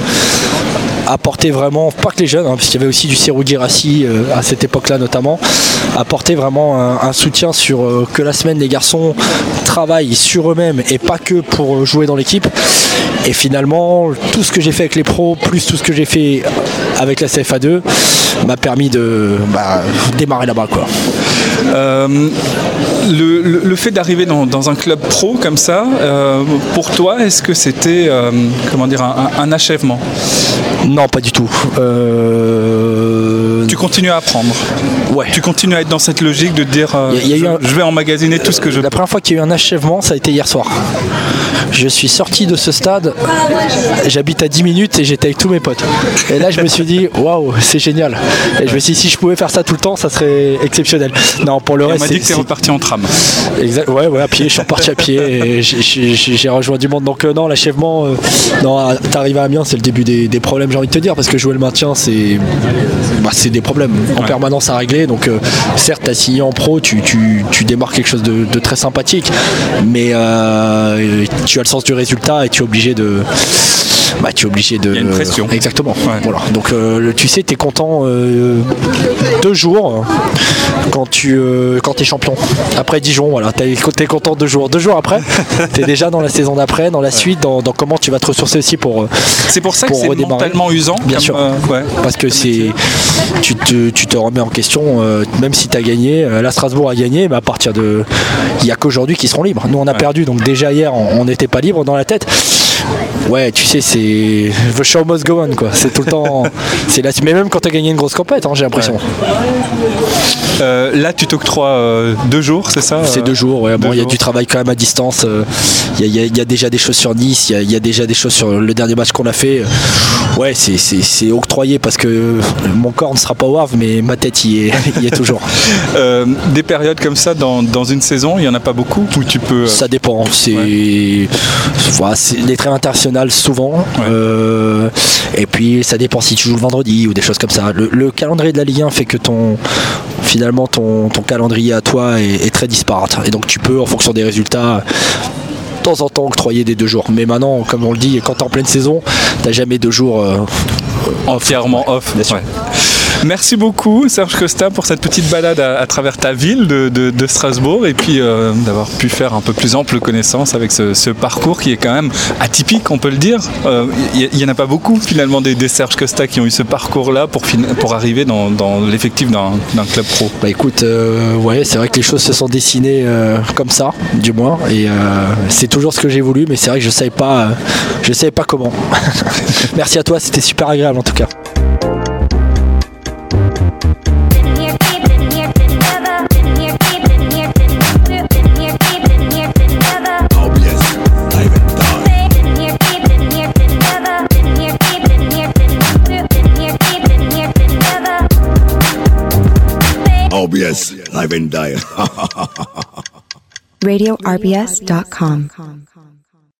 apporter vraiment, pas que les jeunes, hein, parce qu'il y avait aussi du Serou Girassi euh, à cette époque-là notamment, apporter vraiment un, soutien sur euh, que la semaine les garçons travaillent sur eux-mêmes et pas que pour euh, jouer dans l'équipe. Et finalement, tout ce que j'ai fait avec les pros, plus tout ce que j'ai fait avec la CFA2, m'a permis de bah, démarrer là-bas. quoi. Euh, le, fait d'arriver dans, un club pro comme ça, pour toi, est-ce que c'était comment dire un achèvement? Non, pas du tout. Euh, Tu continues à apprendre. Ouais. Tu continues à être dans cette logique de dire euh, Il y a- il y a eu je, un- je vais emmagasiner tout ce que je La première fois qu'il y a eu un achèvement, ça a été hier soir. Je suis sorti de ce stade, j'habite à 10 minutes et j'étais avec tous mes potes. Et là, je me suis dit, waouh, c'est génial. Et je me suis dit, si je pouvais faire ça tout le temps, ça serait exceptionnel. Non, pour le Et on reste, m'a dit c'est- que reparti en tram. Exact, ouais, ouais, à pied, je suis reparti à pied et j'ai- rejoint du monde. Donc, euh, non, l'achèvement, non, t'arrives à Amiens, c'est le début des, des problèmes, j'ai envie de te dire, parce que jouer le maintien, c'est bah, des problèmes en Ouais. permanence à régler. Donc, euh, certes, t'as signé en pro, tu, tu, tu démarres quelque chose de, de très sympathique, mais euh, tu as le sens du résultat et tu es obligé de. Bah, tu es obligé de. Il y a une pression. Exactement. Ouais. Voilà. Donc, euh, tu sais, tu es content euh, deux jours quand tu euh, quand es champion. Après Dijon, voilà, t'es es content deux jours. Deux jours après, tu es déjà dans la saison d'après, dans la suite, dans, dans comment tu vas te ressourcer aussi pour. C'est pour ça que Pour c'est redémarrer. mentalement Bien comme, sûr. euh, ouais. parce que c'est tu te, tu te remets en question euh, même si tu as gagné euh, là Strasbourg a gagné mais à partir de il n'y a qu'aujourd'hui qui seront libres nous on a perdu donc déjà hier on n'était pas libre dans la tête ouais tu sais c'est the show must go on quoi c'est tout le temps c'est là mais même quand tu as gagné une grosse compète hein, j'ai l'impression Euh, là, tu t'octroies euh, deux jours, c'est ça C'est deux jours, ouais. Bon, il y a du travail quand même à distance. Il y, a- il y a- il y a déjà des choses sur Nice, il y a- il y, a déjà des choses sur le dernier match qu'on a fait. Ouais, c'est- c'est c'est octroyé parce que mon corps ne sera pas au Havre, mais ma tête y est, y est toujours. Euh, des périodes comme ça dans, dans une saison, il n'y en a pas beaucoup où tu peux. euh, Ça dépend. C'est voilà, c'est les trêves internationales souvent. Euh, et puis ça dépend si tu joues le vendredi ou des choses comme ça. Le, le calendrier de la Ligue 1 fait que ton finalement ton, ton calendrier à toi est, est très disparate. Et donc tu peux en fonction des résultats temps en temps octroyer des deux jours. Mais maintenant, comme on le dit, quand t'es en pleine saison, t'as jamais deux jours. euh, entièrement off. Bien sûr. Ouais. Merci beaucoup Serge Costa pour cette petite balade à, travers ta ville de, Strasbourg et puis euh, d'avoir pu faire un peu plus ample connaissance avec ce, parcours qui est quand même atypique, on peut le dire. Euh, Il n'y en a pas beaucoup finalement des, Serge Costa qui ont eu ce parcours-là pour, pour arriver dans, l'effectif d'un club pro. Bah écoute, euh, c'est vrai que les choses se sont dessinées euh, comme ça, du moins, et euh, c'est toujours ce que j'ai voulu, mais c'est vrai que je savais pas, euh, je savais pas comment. Merci à toi, c'était super agréable en tout cas. OBS, live and die. RadioRBS.com.